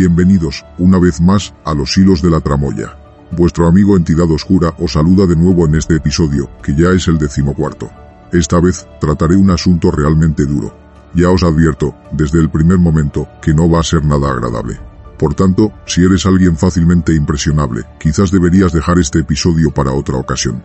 Bienvenidos, una vez más, a los hilos de la tramoya. Vuestro amigo Entidad Oscura os saluda de nuevo en este episodio, que ya es el decimocuarto. Esta vez, trataré un asunto realmente duro. Ya os advierto, desde el primer momento, que no va a ser nada agradable. Por tanto, si eres alguien fácilmente impresionable, quizás deberías dejar este episodio para otra ocasión.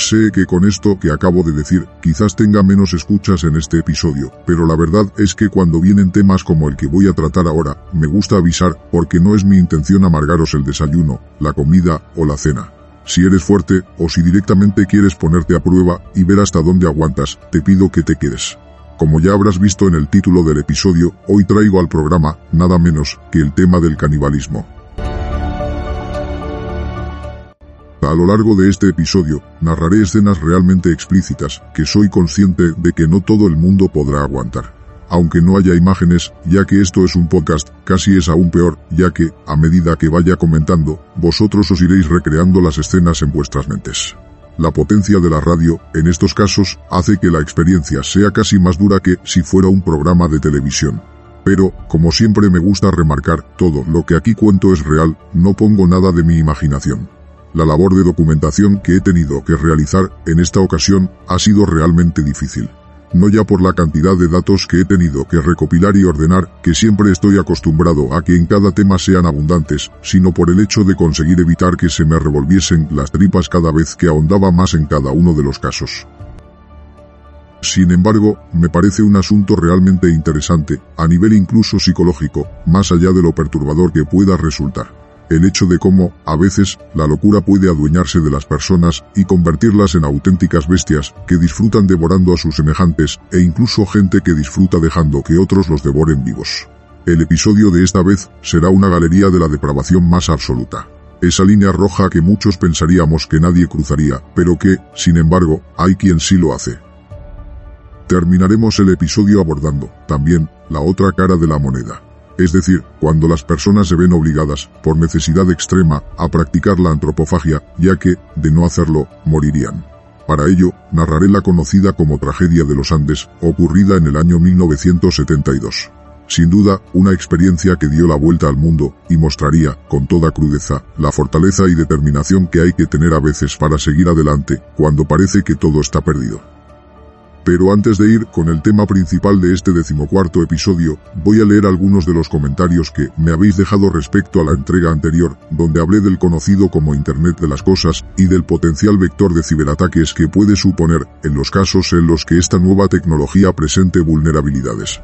Sé que con esto que acabo de decir, quizás tenga menos escuchas en este episodio, pero la verdad es que cuando vienen temas como el que voy a tratar ahora, me gusta avisar porque no es mi intención amargaros el desayuno, la comida o la cena. Si eres fuerte, o si directamente quieres ponerte a prueba y ver hasta dónde aguantas, te pido que te quedes. Como ya habrás visto en el título del episodio, hoy traigo al programa, nada menos, que el tema del canibalismo. A lo largo de este episodio, narraré escenas realmente explícitas, que soy consciente de que no todo el mundo podrá aguantar. Aunque no haya imágenes, ya que esto es un podcast, casi es aún peor, ya que, a medida que vaya comentando, vosotros os iréis recreando las escenas en vuestras mentes. La potencia de la radio, en estos casos, hace que la experiencia sea casi más dura que si fuera un programa de televisión. Pero, como siempre me gusta remarcar, todo lo que aquí cuento es real, no pongo nada de mi imaginación. La labor de documentación que he tenido que realizar en esta ocasión ha sido realmente difícil. No ya por la cantidad de datos que he tenido que recopilar y ordenar, que siempre estoy acostumbrado a que en cada tema sean abundantes, sino por el hecho de conseguir evitar que se me revolviesen las tripas cada vez que ahondaba más en cada uno de los casos. Sin embargo, me parece un asunto realmente interesante, a nivel incluso psicológico, más allá de lo perturbador que pueda resultar el hecho de cómo, a veces, la locura puede adueñarse de las personas y convertirlas en auténticas bestias que disfrutan devorando a sus semejantes e incluso gente que disfruta dejando que otros los devoren vivos. El episodio de esta vez será una galería de la depravación más absoluta. Esa línea roja que muchos pensaríamos que nadie cruzaría, pero que, sin embargo, hay quien sí lo hace. Terminaremos el episodio abordando, también, la otra cara de la moneda es decir, cuando las personas se ven obligadas, por necesidad extrema, a practicar la antropofagia, ya que, de no hacerlo, morirían. Para ello, narraré la conocida como tragedia de los Andes, ocurrida en el año 1972. Sin duda, una experiencia que dio la vuelta al mundo, y mostraría, con toda crudeza, la fortaleza y determinación que hay que tener a veces para seguir adelante, cuando parece que todo está perdido. Pero antes de ir con el tema principal de este decimocuarto episodio, voy a leer algunos de los comentarios que me habéis dejado respecto a la entrega anterior, donde hablé del conocido como Internet de las Cosas y del potencial vector de ciberataques que puede suponer en los casos en los que esta nueva tecnología presente vulnerabilidades.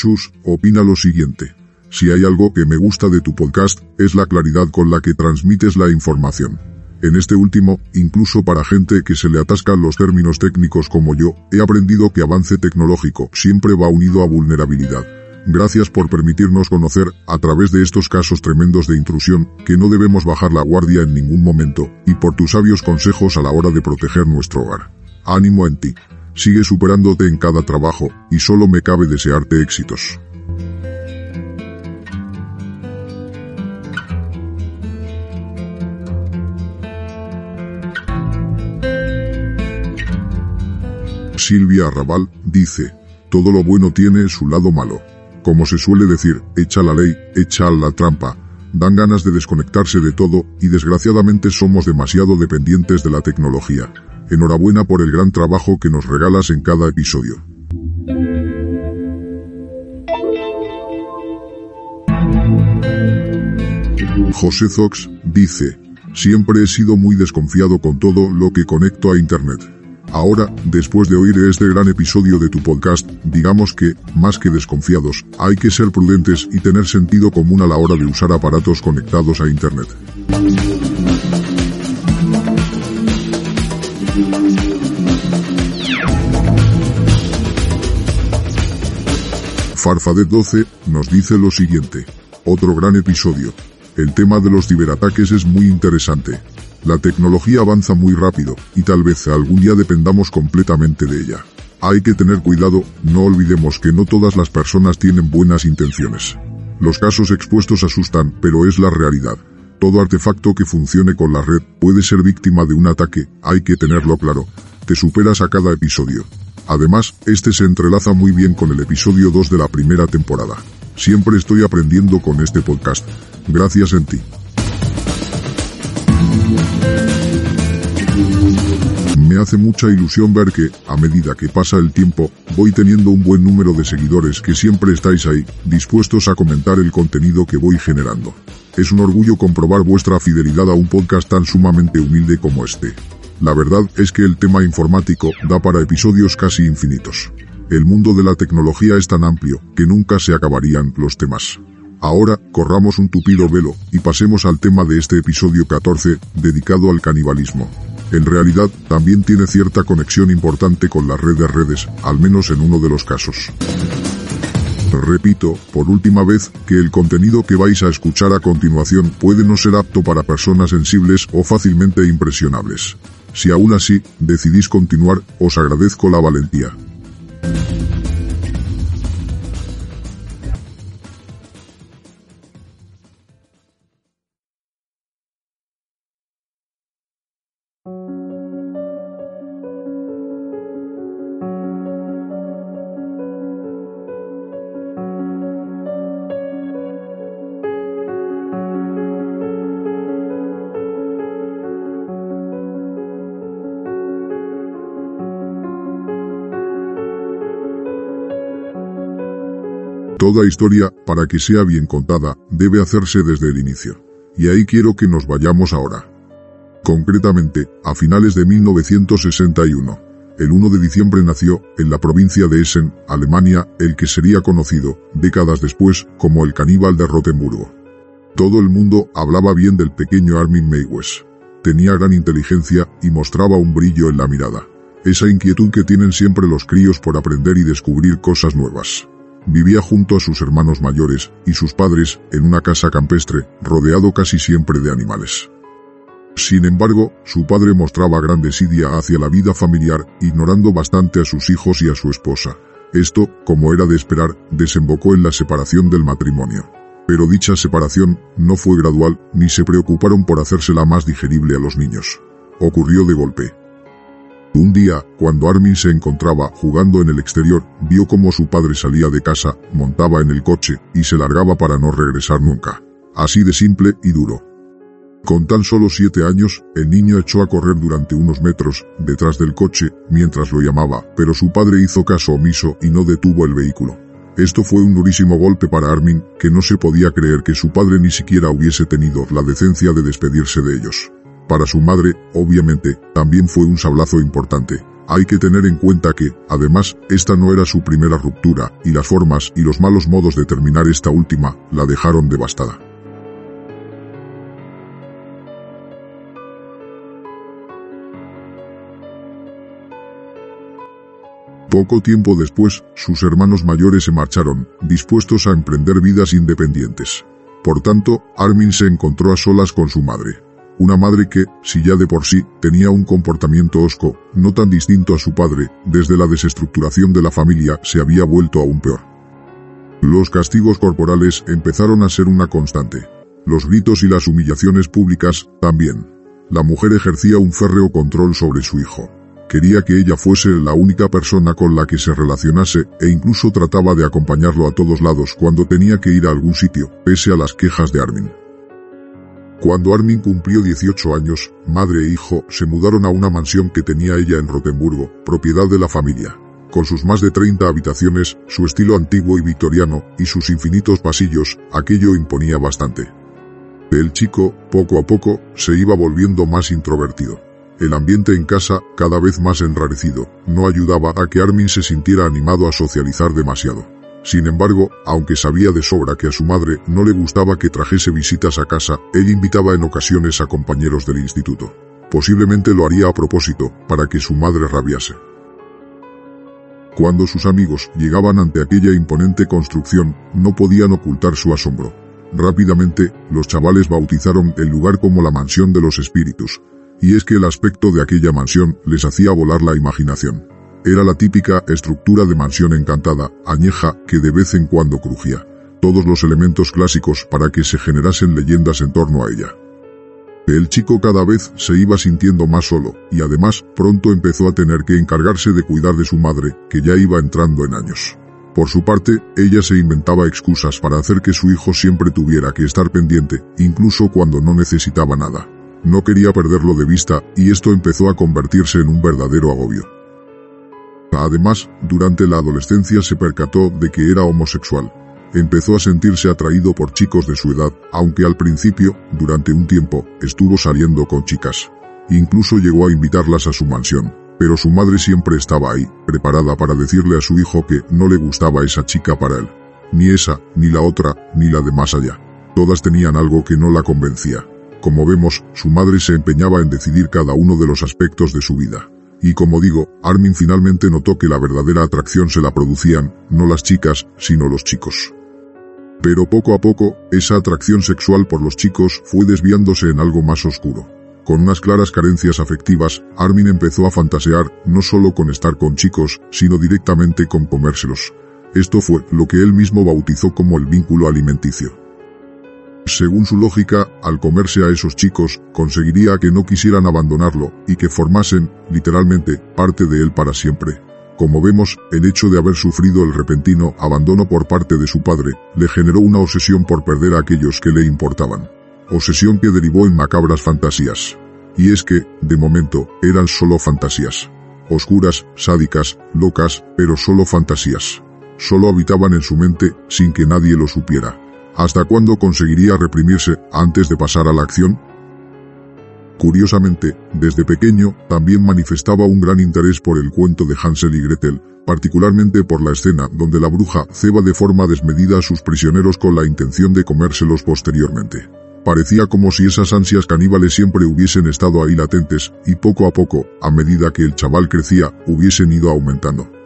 Chus, opina lo siguiente. Si hay algo que me gusta de tu podcast, es la claridad con la que transmites la información. En este último, incluso para gente que se le atascan los términos técnicos como yo, he aprendido que avance tecnológico siempre va unido a vulnerabilidad. Gracias por permitirnos conocer, a través de estos casos tremendos de intrusión, que no debemos bajar la guardia en ningún momento, y por tus sabios consejos a la hora de proteger nuestro hogar. Ánimo en ti. Sigue superándote en cada trabajo, y solo me cabe desearte éxitos. Silvia Arrabal, dice, todo lo bueno tiene su lado malo. Como se suele decir, echa la ley, echa la trampa. Dan ganas de desconectarse de todo, y desgraciadamente somos demasiado dependientes de la tecnología. Enhorabuena por el gran trabajo que nos regalas en cada episodio. José Zox dice, siempre he sido muy desconfiado con todo lo que conecto a Internet. Ahora, después de oír este gran episodio de tu podcast, digamos que, más que desconfiados, hay que ser prudentes y tener sentido común a la hora de usar aparatos conectados a Internet. Farfadet 12 nos dice lo siguiente. Otro gran episodio. El tema de los ciberataques es muy interesante. La tecnología avanza muy rápido, y tal vez algún día dependamos completamente de ella. Hay que tener cuidado, no olvidemos que no todas las personas tienen buenas intenciones. Los casos expuestos asustan, pero es la realidad. Todo artefacto que funcione con la red puede ser víctima de un ataque, hay que tenerlo claro. Te superas a cada episodio. Además, este se entrelaza muy bien con el episodio 2 de la primera temporada. Siempre estoy aprendiendo con este podcast. Gracias en ti. Me hace mucha ilusión ver que, a medida que pasa el tiempo, voy teniendo un buen número de seguidores que siempre estáis ahí, dispuestos a comentar el contenido que voy generando. Es un orgullo comprobar vuestra fidelidad a un podcast tan sumamente humilde como este. La verdad es que el tema informático da para episodios casi infinitos. El mundo de la tecnología es tan amplio que nunca se acabarían los temas. Ahora, corramos un tupido velo y pasemos al tema de este episodio 14, dedicado al canibalismo. En realidad, también tiene cierta conexión importante con la red de redes, al menos en uno de los casos. Repito, por última vez, que el contenido que vais a escuchar a continuación puede no ser apto para personas sensibles o fácilmente impresionables. Si aún así, decidís continuar, os agradezco la valentía. Toda historia, para que sea bien contada, debe hacerse desde el inicio. Y ahí quiero que nos vayamos ahora. Concretamente, a finales de 1961. El 1 de diciembre nació, en la provincia de Essen, Alemania, el que sería conocido, décadas después, como el caníbal de Rotemburgo. Todo el mundo hablaba bien del pequeño Armin Meiwes. Tenía gran inteligencia y mostraba un brillo en la mirada. Esa inquietud que tienen siempre los críos por aprender y descubrir cosas nuevas. Vivía junto a sus hermanos mayores y sus padres en una casa campestre, rodeado casi siempre de animales. Sin embargo, su padre mostraba gran desidia hacia la vida familiar, ignorando bastante a sus hijos y a su esposa. Esto, como era de esperar, desembocó en la separación del matrimonio. Pero dicha separación no fue gradual, ni se preocuparon por hacérsela más digerible a los niños. Ocurrió de golpe. Un día, cuando Armin se encontraba jugando en el exterior, vio cómo su padre salía de casa, montaba en el coche, y se largaba para no regresar nunca. Así de simple y duro. Con tan solo siete años, el niño echó a correr durante unos metros, detrás del coche, mientras lo llamaba, pero su padre hizo caso omiso y no detuvo el vehículo. Esto fue un durísimo golpe para Armin, que no se podía creer que su padre ni siquiera hubiese tenido la decencia de despedirse de ellos. Para su madre, obviamente, también fue un sablazo importante. Hay que tener en cuenta que, además, esta no era su primera ruptura, y las formas y los malos modos de terminar esta última, la dejaron devastada. Poco tiempo después, sus hermanos mayores se marcharon, dispuestos a emprender vidas independientes. Por tanto, Armin se encontró a solas con su madre. Una madre que, si ya de por sí tenía un comportamiento osco, no tan distinto a su padre, desde la desestructuración de la familia se había vuelto aún peor. Los castigos corporales empezaron a ser una constante. Los gritos y las humillaciones públicas, también. La mujer ejercía un férreo control sobre su hijo. Quería que ella fuese la única persona con la que se relacionase e incluso trataba de acompañarlo a todos lados cuando tenía que ir a algún sitio, pese a las quejas de Armin. Cuando Armin cumplió 18 años, madre e hijo se mudaron a una mansión que tenía ella en Rotemburgo, propiedad de la familia. Con sus más de 30 habitaciones, su estilo antiguo y victoriano, y sus infinitos pasillos, aquello imponía bastante. El chico, poco a poco, se iba volviendo más introvertido. El ambiente en casa, cada vez más enrarecido, no ayudaba a que Armin se sintiera animado a socializar demasiado. Sin embargo, aunque sabía de sobra que a su madre no le gustaba que trajese visitas a casa, él invitaba en ocasiones a compañeros del instituto. Posiblemente lo haría a propósito, para que su madre rabiase. Cuando sus amigos llegaban ante aquella imponente construcción, no podían ocultar su asombro. Rápidamente, los chavales bautizaron el lugar como la mansión de los espíritus, y es que el aspecto de aquella mansión les hacía volar la imaginación. Era la típica estructura de mansión encantada, añeja, que de vez en cuando crujía. Todos los elementos clásicos para que se generasen leyendas en torno a ella. El chico cada vez se iba sintiendo más solo, y además pronto empezó a tener que encargarse de cuidar de su madre, que ya iba entrando en años. Por su parte, ella se inventaba excusas para hacer que su hijo siempre tuviera que estar pendiente, incluso cuando no necesitaba nada. No quería perderlo de vista, y esto empezó a convertirse en un verdadero agobio. Además, durante la adolescencia se percató de que era homosexual. Empezó a sentirse atraído por chicos de su edad, aunque al principio, durante un tiempo, estuvo saliendo con chicas. Incluso llegó a invitarlas a su mansión, pero su madre siempre estaba ahí, preparada para decirle a su hijo que no le gustaba esa chica para él. Ni esa, ni la otra, ni la de más allá. Todas tenían algo que no la convencía. Como vemos, su madre se empeñaba en decidir cada uno de los aspectos de su vida. Y como digo, Armin finalmente notó que la verdadera atracción se la producían, no las chicas, sino los chicos. Pero poco a poco, esa atracción sexual por los chicos fue desviándose en algo más oscuro. Con unas claras carencias afectivas, Armin empezó a fantasear no solo con estar con chicos, sino directamente con comérselos. Esto fue lo que él mismo bautizó como el vínculo alimenticio. Según su lógica, al comerse a esos chicos, conseguiría que no quisieran abandonarlo y que formasen, literalmente, parte de él para siempre. Como vemos, el hecho de haber sufrido el repentino abandono por parte de su padre, le generó una obsesión por perder a aquellos que le importaban. Obsesión que derivó en macabras fantasías. Y es que, de momento, eran solo fantasías. Oscuras, sádicas, locas, pero solo fantasías. Solo habitaban en su mente, sin que nadie lo supiera. ¿Hasta cuándo conseguiría reprimirse antes de pasar a la acción? Curiosamente, desde pequeño también manifestaba un gran interés por el cuento de Hansel y Gretel, particularmente por la escena donde la bruja ceba de forma desmedida a sus prisioneros con la intención de comérselos posteriormente. Parecía como si esas ansias caníbales siempre hubiesen estado ahí latentes, y poco a poco, a medida que el chaval crecía, hubiesen ido aumentando.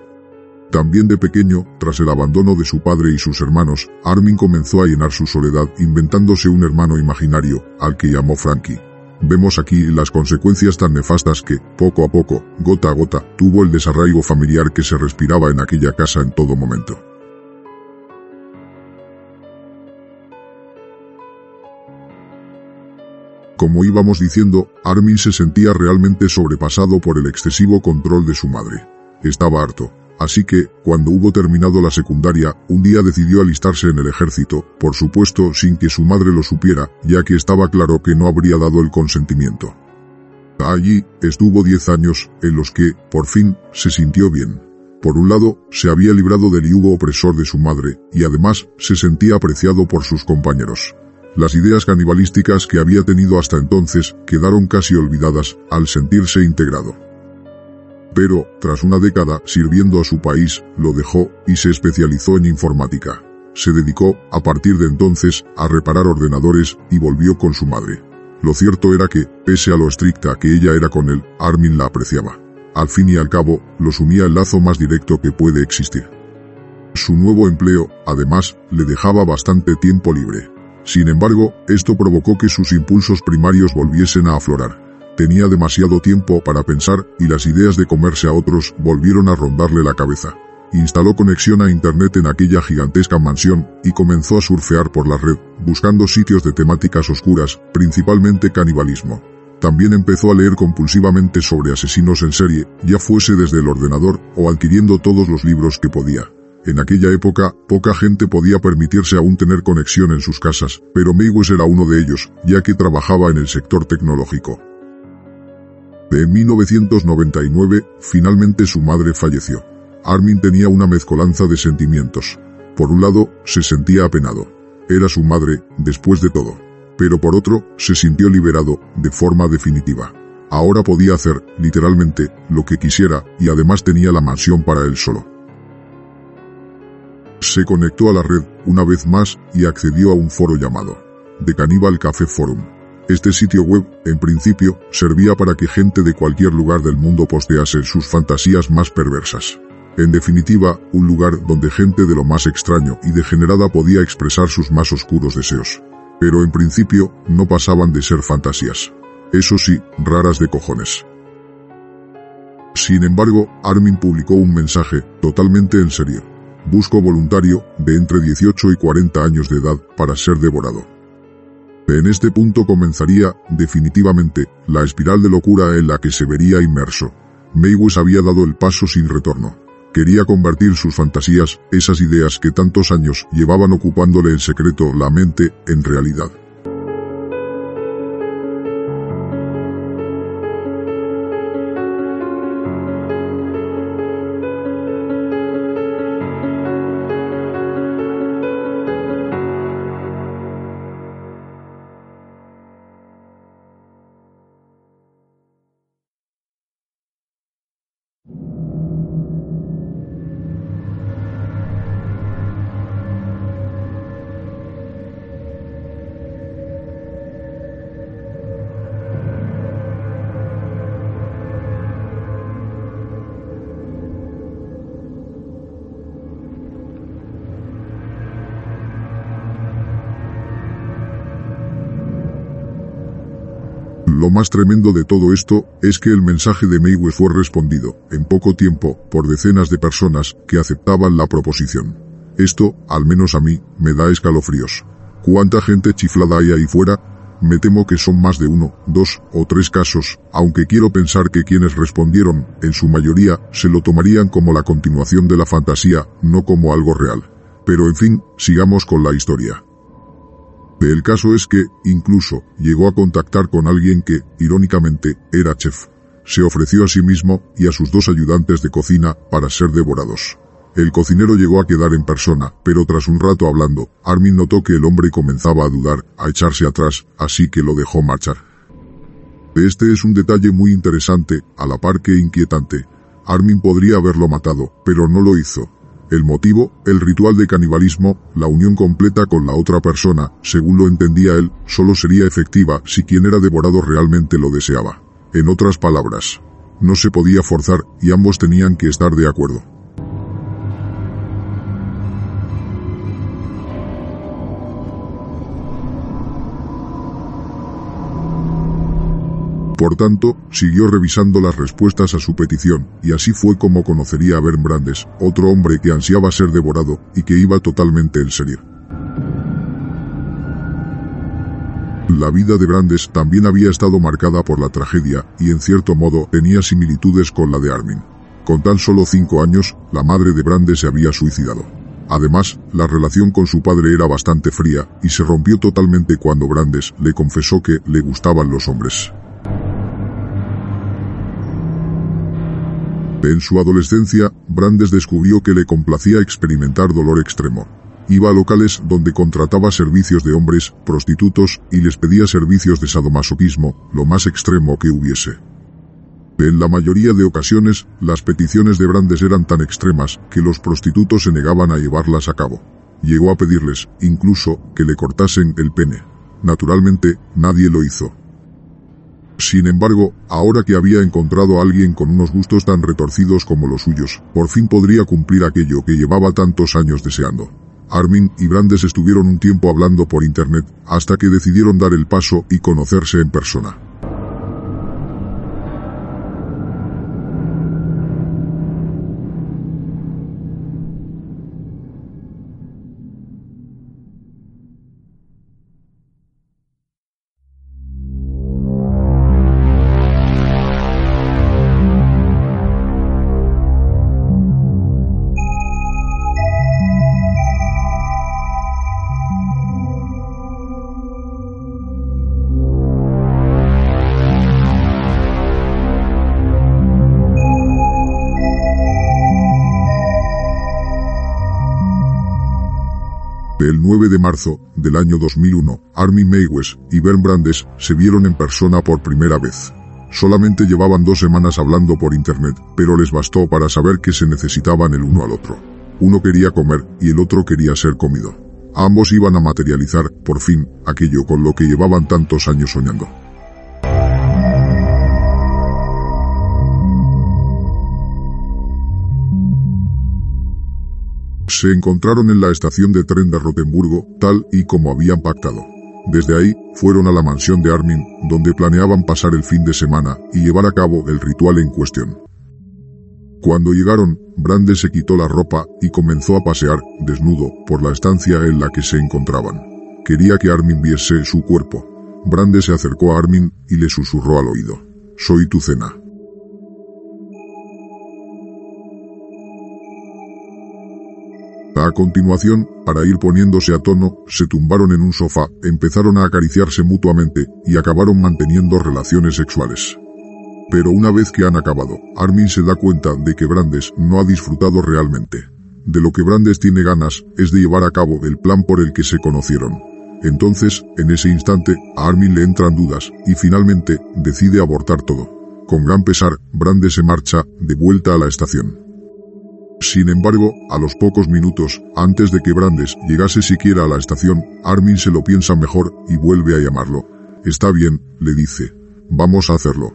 También de pequeño, tras el abandono de su padre y sus hermanos, Armin comenzó a llenar su soledad inventándose un hermano imaginario, al que llamó Frankie. Vemos aquí las consecuencias tan nefastas que, poco a poco, gota a gota, tuvo el desarraigo familiar que se respiraba en aquella casa en todo momento. Como íbamos diciendo, Armin se sentía realmente sobrepasado por el excesivo control de su madre. Estaba harto, Así que, cuando hubo terminado la secundaria, un día decidió alistarse en el ejército, por supuesto sin que su madre lo supiera, ya que estaba claro que no habría dado el consentimiento. Allí, estuvo diez años, en los que, por fin, se sintió bien. Por un lado, se había librado del yugo opresor de su madre, y además, se sentía apreciado por sus compañeros. Las ideas canibalísticas que había tenido hasta entonces quedaron casi olvidadas al sentirse integrado pero, tras una década sirviendo a su país, lo dejó y se especializó en informática. Se dedicó, a partir de entonces, a reparar ordenadores y volvió con su madre. Lo cierto era que, pese a lo estricta que ella era con él, Armin la apreciaba. Al fin y al cabo, lo sumía el lazo más directo que puede existir. Su nuevo empleo, además, le dejaba bastante tiempo libre. Sin embargo, esto provocó que sus impulsos primarios volviesen a aflorar. Tenía demasiado tiempo para pensar y las ideas de comerse a otros volvieron a rondarle la cabeza. Instaló conexión a Internet en aquella gigantesca mansión y comenzó a surfear por la red, buscando sitios de temáticas oscuras, principalmente canibalismo. También empezó a leer compulsivamente sobre asesinos en serie, ya fuese desde el ordenador o adquiriendo todos los libros que podía. En aquella época, poca gente podía permitirse aún tener conexión en sus casas, pero Meiwes era uno de ellos, ya que trabajaba en el sector tecnológico. En 1999, finalmente su madre falleció. Armin tenía una mezcolanza de sentimientos. Por un lado, se sentía apenado. Era su madre, después de todo. Pero por otro, se sintió liberado, de forma definitiva. Ahora podía hacer, literalmente, lo que quisiera, y además tenía la mansión para él solo. Se conectó a la red, una vez más, y accedió a un foro llamado The Cannibal Café Forum. Este sitio web, en principio, servía para que gente de cualquier lugar del mundo postease sus fantasías más perversas. En definitiva, un lugar donde gente de lo más extraño y degenerada podía expresar sus más oscuros deseos. Pero en principio, no pasaban de ser fantasías. Eso sí, raras de cojones. Sin embargo, Armin publicó un mensaje, totalmente en serio. Busco voluntario, de entre 18 y 40 años de edad, para ser devorado. En este punto comenzaría, definitivamente, la espiral de locura en la que se vería inmerso. Maywes había dado el paso sin retorno. Quería convertir sus fantasías, esas ideas que tantos años llevaban ocupándole en secreto la mente, en realidad. Más tremendo de todo esto es que el mensaje de Maywe fue respondido, en poco tiempo, por decenas de personas que aceptaban la proposición. Esto, al menos a mí, me da escalofríos. ¿Cuánta gente chiflada hay ahí fuera? Me temo que son más de uno, dos o tres casos, aunque quiero pensar que quienes respondieron, en su mayoría, se lo tomarían como la continuación de la fantasía, no como algo real. Pero en fin, sigamos con la historia. El caso es que, incluso, llegó a contactar con alguien que, irónicamente, era chef. Se ofreció a sí mismo y a sus dos ayudantes de cocina para ser devorados. El cocinero llegó a quedar en persona, pero tras un rato hablando, Armin notó que el hombre comenzaba a dudar, a echarse atrás, así que lo dejó marchar. Este es un detalle muy interesante, a la par que inquietante. Armin podría haberlo matado, pero no lo hizo. El motivo, el ritual de canibalismo, la unión completa con la otra persona, según lo entendía él, solo sería efectiva si quien era devorado realmente lo deseaba. En otras palabras, no se podía forzar y ambos tenían que estar de acuerdo. Por tanto, siguió revisando las respuestas a su petición, y así fue como conocería a Ben Brandes, otro hombre que ansiaba ser devorado, y que iba totalmente en serio. La vida de Brandes también había estado marcada por la tragedia, y en cierto modo tenía similitudes con la de Armin. Con tan solo cinco años, la madre de Brandes se había suicidado. Además, la relación con su padre era bastante fría, y se rompió totalmente cuando Brandes le confesó que le gustaban los hombres. En su adolescencia, Brandes descubrió que le complacía experimentar dolor extremo. Iba a locales donde contrataba servicios de hombres, prostitutos, y les pedía servicios de sadomasoquismo, lo más extremo que hubiese. En la mayoría de ocasiones, las peticiones de Brandes eran tan extremas que los prostitutos se negaban a llevarlas a cabo. Llegó a pedirles, incluso, que le cortasen el pene. Naturalmente, nadie lo hizo. Sin embargo, ahora que había encontrado a alguien con unos gustos tan retorcidos como los suyos, por fin podría cumplir aquello que llevaba tantos años deseando. Armin y Brandes estuvieron un tiempo hablando por internet, hasta que decidieron dar el paso y conocerse en persona. El 9 de marzo del año 2001, Armin Meiwes y Ben Brandes se vieron en persona por primera vez. Solamente llevaban dos semanas hablando por internet, pero les bastó para saber que se necesitaban el uno al otro. Uno quería comer y el otro quería ser comido. Ambos iban a materializar, por fin, aquello con lo que llevaban tantos años soñando. Se encontraron en la estación de tren de Rotemburgo, tal y como habían pactado. Desde ahí, fueron a la mansión de Armin, donde planeaban pasar el fin de semana y llevar a cabo el ritual en cuestión. Cuando llegaron, Brandes se quitó la ropa y comenzó a pasear, desnudo, por la estancia en la que se encontraban. Quería que Armin viese su cuerpo. Brandes se acercó a Armin y le susurró al oído. Soy tu cena. A continuación, para ir poniéndose a tono, se tumbaron en un sofá, empezaron a acariciarse mutuamente y acabaron manteniendo relaciones sexuales. Pero una vez que han acabado, Armin se da cuenta de que Brandes no ha disfrutado realmente. De lo que Brandes tiene ganas es de llevar a cabo el plan por el que se conocieron. Entonces, en ese instante, a Armin le entran dudas y finalmente decide abortar todo. Con gran pesar, Brandes se marcha de vuelta a la estación. Sin embargo, a los pocos minutos, antes de que Brandes llegase siquiera a la estación, Armin se lo piensa mejor y vuelve a llamarlo. Está bien, le dice. Vamos a hacerlo.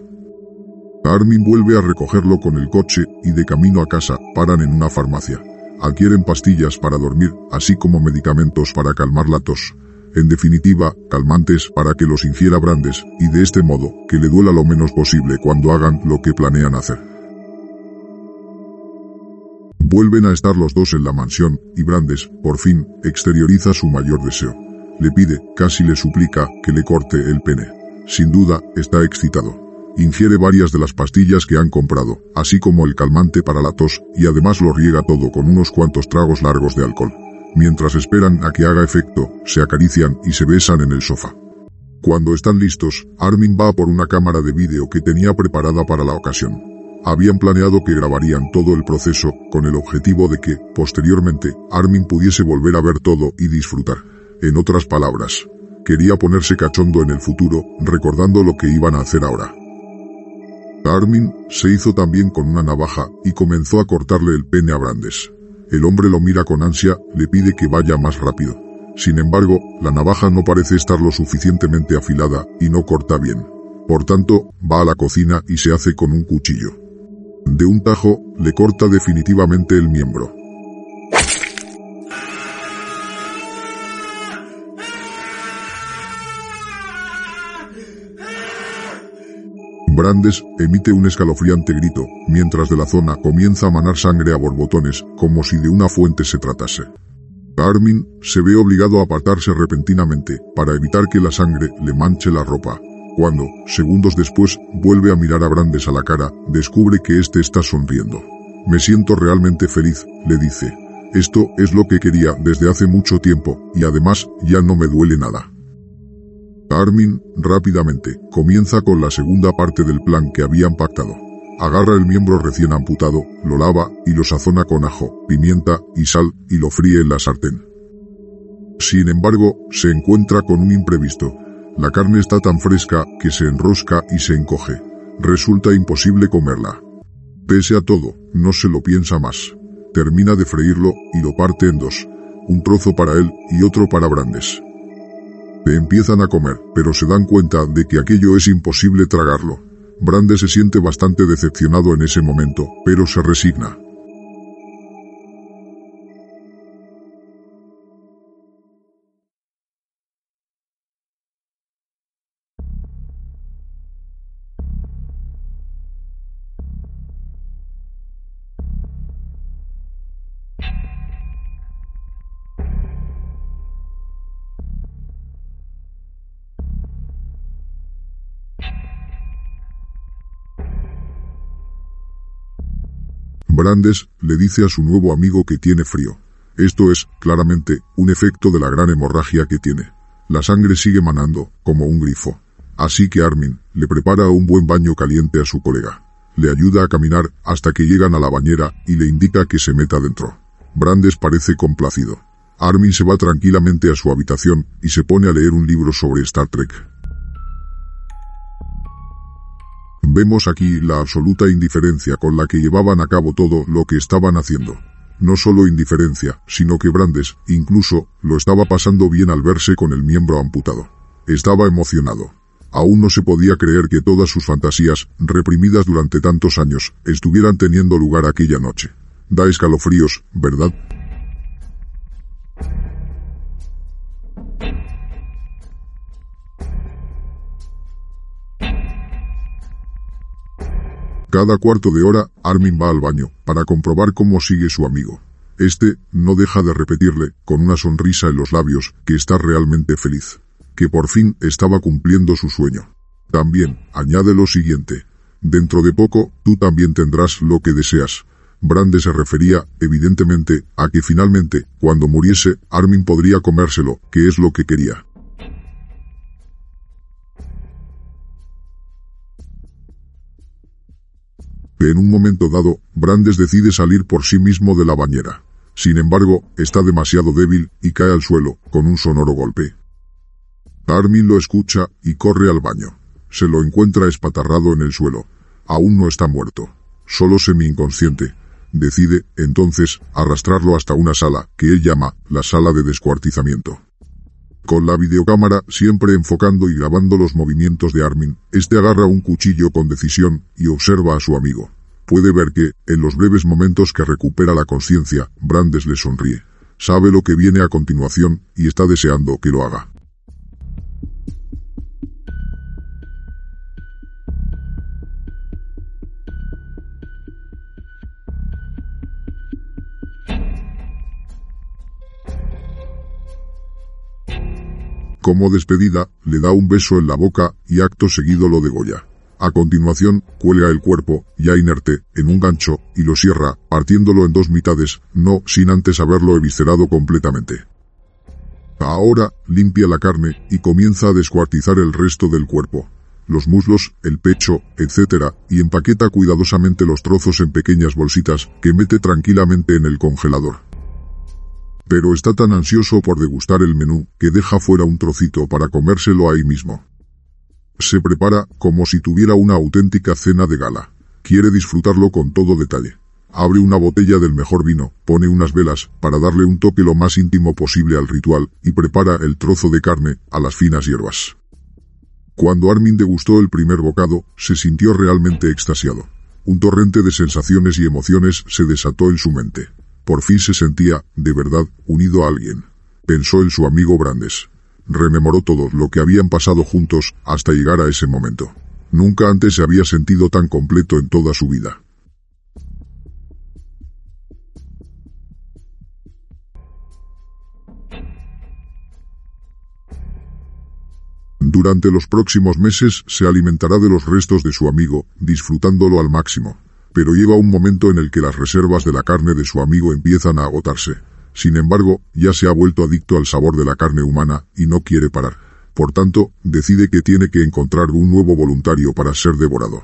Armin vuelve a recogerlo con el coche y de camino a casa paran en una farmacia. Adquieren pastillas para dormir, así como medicamentos para calmar la tos. En definitiva, calmantes para que los infiera Brandes y de este modo que le duela lo menos posible cuando hagan lo que planean hacer. Vuelven a estar los dos en la mansión, y Brandes, por fin, exterioriza su mayor deseo. Le pide, casi le suplica, que le corte el pene. Sin duda, está excitado. Ingiere varias de las pastillas que han comprado, así como el calmante para la tos, y además lo riega todo con unos cuantos tragos largos de alcohol. Mientras esperan a que haga efecto, se acarician y se besan en el sofá. Cuando están listos, Armin va por una cámara de vídeo que tenía preparada para la ocasión. Habían planeado que grabarían todo el proceso con el objetivo de que, posteriormente, Armin pudiese volver a ver todo y disfrutar. En otras palabras, quería ponerse cachondo en el futuro, recordando lo que iban a hacer ahora. Armin se hizo también con una navaja y comenzó a cortarle el pene a Brandes. El hombre lo mira con ansia, le pide que vaya más rápido. Sin embargo, la navaja no parece estar lo suficientemente afilada y no corta bien. Por tanto, va a la cocina y se hace con un cuchillo. De un tajo, le corta definitivamente el miembro. Brandes emite un escalofriante grito, mientras de la zona comienza a manar sangre a borbotones, como si de una fuente se tratase. Armin se ve obligado a apartarse repentinamente, para evitar que la sangre le manche la ropa. Cuando, segundos después, vuelve a mirar a Brandes a la cara, descubre que éste está sonriendo. Me siento realmente feliz, le dice. Esto es lo que quería desde hace mucho tiempo, y además ya no me duele nada. Armin, rápidamente, comienza con la segunda parte del plan que habían pactado. Agarra el miembro recién amputado, lo lava y lo sazona con ajo, pimienta y sal y lo fríe en la sartén. Sin embargo, se encuentra con un imprevisto. La carne está tan fresca que se enrosca y se encoge. Resulta imposible comerla. Pese a todo, no se lo piensa más. Termina de freírlo y lo parte en dos. Un trozo para él y otro para Brandes empiezan a comer, pero se dan cuenta de que aquello es imposible tragarlo. Brande se siente bastante decepcionado en ese momento, pero se resigna. Brandes le dice a su nuevo amigo que tiene frío. Esto es, claramente, un efecto de la gran hemorragia que tiene. La sangre sigue manando, como un grifo. Así que Armin le prepara un buen baño caliente a su colega. Le ayuda a caminar hasta que llegan a la bañera y le indica que se meta dentro. Brandes parece complacido. Armin se va tranquilamente a su habitación y se pone a leer un libro sobre Star Trek. Vemos aquí la absoluta indiferencia con la que llevaban a cabo todo lo que estaban haciendo. No solo indiferencia, sino que Brandes, incluso, lo estaba pasando bien al verse con el miembro amputado. Estaba emocionado. Aún no se podía creer que todas sus fantasías, reprimidas durante tantos años, estuvieran teniendo lugar aquella noche. Da escalofríos, ¿verdad? Cada cuarto de hora, Armin va al baño, para comprobar cómo sigue su amigo. Este, no deja de repetirle, con una sonrisa en los labios, que está realmente feliz. Que por fin estaba cumpliendo su sueño. También, añade lo siguiente. Dentro de poco, tú también tendrás lo que deseas. Brande se refería, evidentemente, a que finalmente, cuando muriese, Armin podría comérselo, que es lo que quería. En un momento dado, Brandes decide salir por sí mismo de la bañera. Sin embargo, está demasiado débil y cae al suelo, con un sonoro golpe. Armin lo escucha y corre al baño. Se lo encuentra espatarrado en el suelo. Aún no está muerto. Solo semi-inconsciente. Decide, entonces, arrastrarlo hasta una sala, que él llama, la sala de descuartizamiento. Con la videocámara siempre enfocando y grabando los movimientos de Armin, este agarra un cuchillo con decisión y observa a su amigo. Puede ver que, en los breves momentos que recupera la conciencia, Brandes le sonríe. Sabe lo que viene a continuación y está deseando que lo haga. Como despedida, le da un beso en la boca y acto seguido lo degolla. A continuación, cuelga el cuerpo, ya inerte, en un gancho, y lo cierra, partiéndolo en dos mitades, no sin antes haberlo eviscerado completamente. Ahora, limpia la carne, y comienza a descuartizar el resto del cuerpo. Los muslos, el pecho, etc., y empaqueta cuidadosamente los trozos en pequeñas bolsitas, que mete tranquilamente en el congelador pero está tan ansioso por degustar el menú que deja fuera un trocito para comérselo ahí mismo. Se prepara como si tuviera una auténtica cena de gala. Quiere disfrutarlo con todo detalle. Abre una botella del mejor vino, pone unas velas para darle un toque lo más íntimo posible al ritual y prepara el trozo de carne a las finas hierbas. Cuando Armin degustó el primer bocado, se sintió realmente extasiado. Un torrente de sensaciones y emociones se desató en su mente. Por fin se sentía, de verdad, unido a alguien. Pensó en su amigo Brandes. Rememoró todo lo que habían pasado juntos hasta llegar a ese momento. Nunca antes se había sentido tan completo en toda su vida. Durante los próximos meses se alimentará de los restos de su amigo, disfrutándolo al máximo pero lleva un momento en el que las reservas de la carne de su amigo empiezan a agotarse. Sin embargo, ya se ha vuelto adicto al sabor de la carne humana y no quiere parar. Por tanto, decide que tiene que encontrar un nuevo voluntario para ser devorado.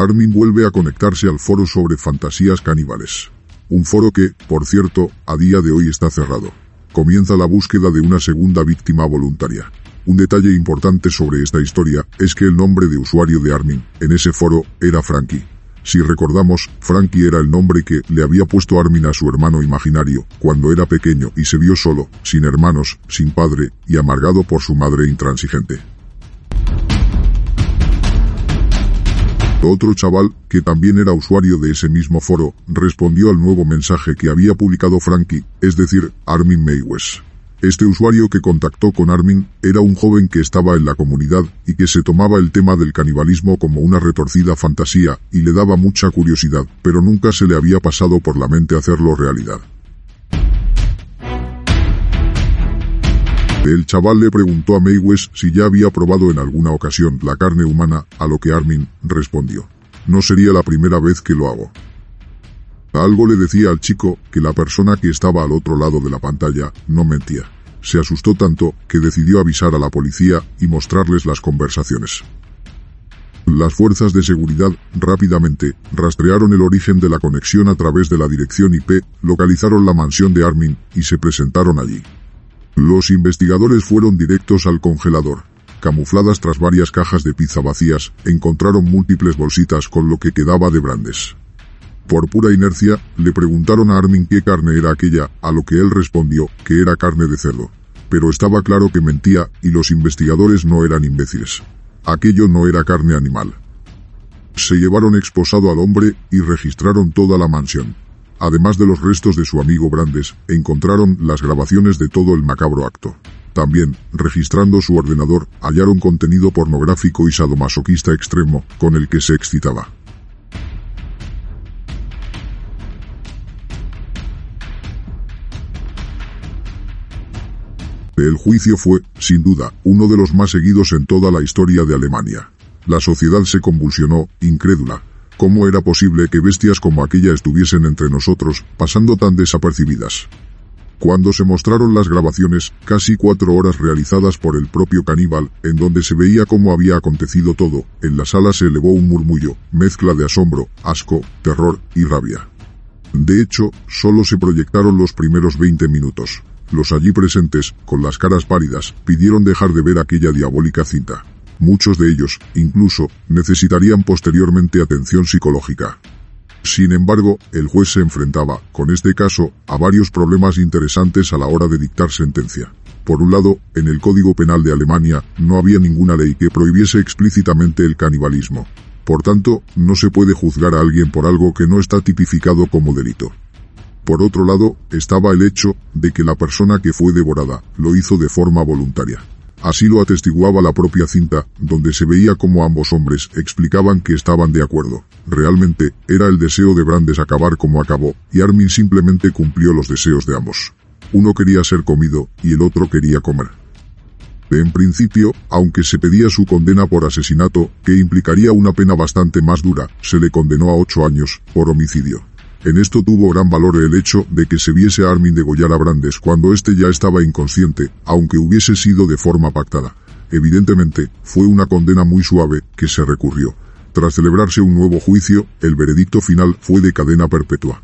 Armin vuelve a conectarse al foro sobre fantasías caníbales. Un foro que, por cierto, a día de hoy está cerrado. Comienza la búsqueda de una segunda víctima voluntaria. Un detalle importante sobre esta historia es que el nombre de usuario de Armin en ese foro era Frankie. Si recordamos, Frankie era el nombre que le había puesto Armin a su hermano imaginario cuando era pequeño y se vio solo, sin hermanos, sin padre y amargado por su madre intransigente. Otro chaval, que también era usuario de ese mismo foro, respondió al nuevo mensaje que había publicado Frankie, es decir, Armin Maywes. Este usuario que contactó con Armin era un joven que estaba en la comunidad y que se tomaba el tema del canibalismo como una retorcida fantasía y le daba mucha curiosidad, pero nunca se le había pasado por la mente hacerlo realidad. El chaval le preguntó a Maywes si ya había probado en alguna ocasión la carne humana, a lo que Armin respondió. No sería la primera vez que lo hago. Algo le decía al chico que la persona que estaba al otro lado de la pantalla no mentía. Se asustó tanto que decidió avisar a la policía y mostrarles las conversaciones. Las fuerzas de seguridad rápidamente rastrearon el origen de la conexión a través de la dirección IP, localizaron la mansión de Armin y se presentaron allí. Los investigadores fueron directos al congelador. camufladas tras varias cajas de pizza vacías, encontraron múltiples bolsitas con lo que quedaba de Brandes. Por pura inercia, le preguntaron a Armin qué carne era aquella, a lo que él respondió que era carne de cerdo. Pero estaba claro que mentía, y los investigadores no eran imbéciles. Aquello no era carne animal. Se llevaron exposado al hombre y registraron toda la mansión. Además de los restos de su amigo Brandes, encontraron las grabaciones de todo el macabro acto. También, registrando su ordenador, hallaron contenido pornográfico y sadomasoquista extremo, con el que se excitaba. El juicio fue, sin duda, uno de los más seguidos en toda la historia de Alemania. La sociedad se convulsionó, incrédula. ¿Cómo era posible que bestias como aquella estuviesen entre nosotros, pasando tan desapercibidas? Cuando se mostraron las grabaciones, casi cuatro horas realizadas por el propio caníbal, en donde se veía cómo había acontecido todo, en la sala se elevó un murmullo, mezcla de asombro, asco, terror y rabia. De hecho, solo se proyectaron los primeros 20 minutos. Los allí presentes, con las caras pálidas, pidieron dejar de ver aquella diabólica cinta. Muchos de ellos, incluso, necesitarían posteriormente atención psicológica. Sin embargo, el juez se enfrentaba, con este caso, a varios problemas interesantes a la hora de dictar sentencia. Por un lado, en el Código Penal de Alemania no había ninguna ley que prohibiese explícitamente el canibalismo. Por tanto, no se puede juzgar a alguien por algo que no está tipificado como delito. Por otro lado, estaba el hecho de que la persona que fue devorada lo hizo de forma voluntaria. Así lo atestiguaba la propia cinta, donde se veía como ambos hombres explicaban que estaban de acuerdo. Realmente, era el deseo de Brandes acabar como acabó, y Armin simplemente cumplió los deseos de ambos. Uno quería ser comido, y el otro quería comer. En principio, aunque se pedía su condena por asesinato, que implicaría una pena bastante más dura, se le condenó a ocho años, por homicidio. En esto tuvo gran valor el hecho de que se viese a Armin degollar a Brandes cuando éste ya estaba inconsciente, aunque hubiese sido de forma pactada. Evidentemente, fue una condena muy suave, que se recurrió. Tras celebrarse un nuevo juicio, el veredicto final fue de cadena perpetua.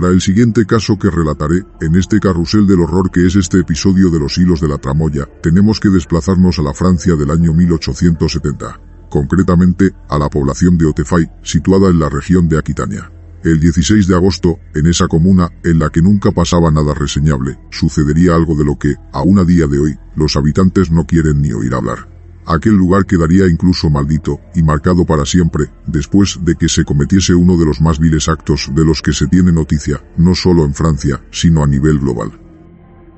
Para el siguiente caso que relataré, en este carrusel del horror que es este episodio de los hilos de la tramoya, tenemos que desplazarnos a la Francia del año 1870, concretamente a la población de Otefay, situada en la región de Aquitania. El 16 de agosto, en esa comuna, en la que nunca pasaba nada reseñable, sucedería algo de lo que, aún a día de hoy, los habitantes no quieren ni oír hablar. Aquel lugar quedaría incluso maldito y marcado para siempre, después de que se cometiese uno de los más viles actos de los que se tiene noticia, no solo en Francia, sino a nivel global.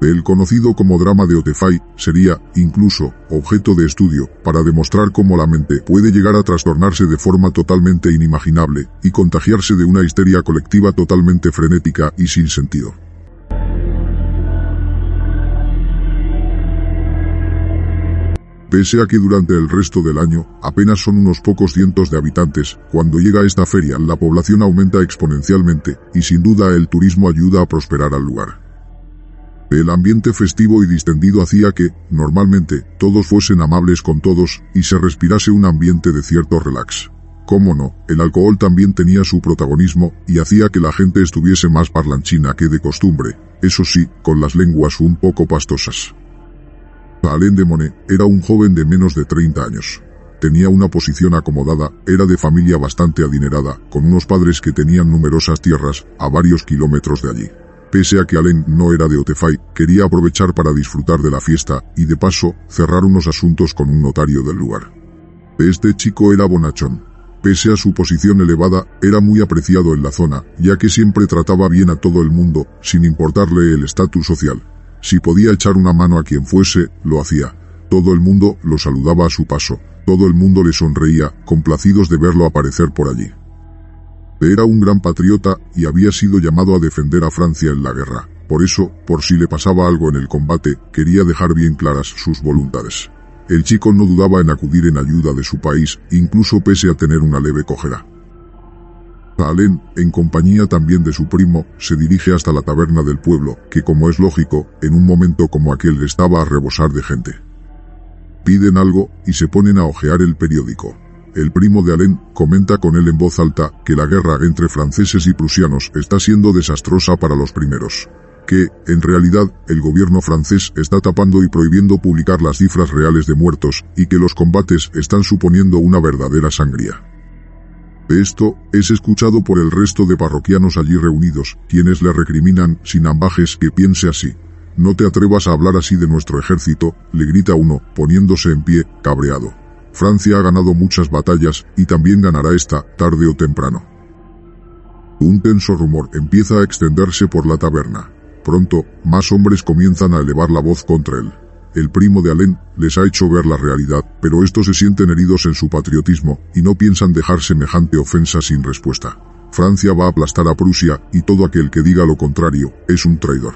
El conocido como drama de Otefay sería, incluso, objeto de estudio, para demostrar cómo la mente puede llegar a trastornarse de forma totalmente inimaginable, y contagiarse de una histeria colectiva totalmente frenética y sin sentido. Pese a que durante el resto del año apenas son unos pocos cientos de habitantes, cuando llega esta feria la población aumenta exponencialmente, y sin duda el turismo ayuda a prosperar al lugar. El ambiente festivo y distendido hacía que, normalmente, todos fuesen amables con todos, y se respirase un ambiente de cierto relax. Cómo no, el alcohol también tenía su protagonismo, y hacía que la gente estuviese más parlanchina que de costumbre, eso sí, con las lenguas un poco pastosas. Alain de Monet era un joven de menos de 30 años. Tenía una posición acomodada, era de familia bastante adinerada, con unos padres que tenían numerosas tierras, a varios kilómetros de allí. Pese a que Alain no era de Otefay, quería aprovechar para disfrutar de la fiesta, y de paso, cerrar unos asuntos con un notario del lugar. Este chico era bonachón. Pese a su posición elevada, era muy apreciado en la zona, ya que siempre trataba bien a todo el mundo, sin importarle el estatus social. Si podía echar una mano a quien fuese, lo hacía. Todo el mundo lo saludaba a su paso. Todo el mundo le sonreía, complacidos de verlo aparecer por allí. Era un gran patriota y había sido llamado a defender a Francia en la guerra. Por eso, por si le pasaba algo en el combate, quería dejar bien claras sus voluntades. El chico no dudaba en acudir en ayuda de su país, incluso pese a tener una leve cojera. Alain, en compañía también de su primo, se dirige hasta la taberna del pueblo, que como es lógico, en un momento como aquel estaba a rebosar de gente. Piden algo y se ponen a hojear el periódico. El primo de Alain comenta con él en voz alta que la guerra entre franceses y prusianos está siendo desastrosa para los primeros. Que, en realidad, el gobierno francés está tapando y prohibiendo publicar las cifras reales de muertos y que los combates están suponiendo una verdadera sangría. Esto es escuchado por el resto de parroquianos allí reunidos, quienes le recriminan sin ambajes que piense así. No te atrevas a hablar así de nuestro ejército, le grita uno, poniéndose en pie, cabreado. Francia ha ganado muchas batallas, y también ganará esta, tarde o temprano. Un tenso rumor empieza a extenderse por la taberna. Pronto, más hombres comienzan a elevar la voz contra él. El primo de Alain les ha hecho ver la realidad, pero estos se sienten heridos en su patriotismo y no piensan dejar semejante ofensa sin respuesta. Francia va a aplastar a Prusia y todo aquel que diga lo contrario es un traidor.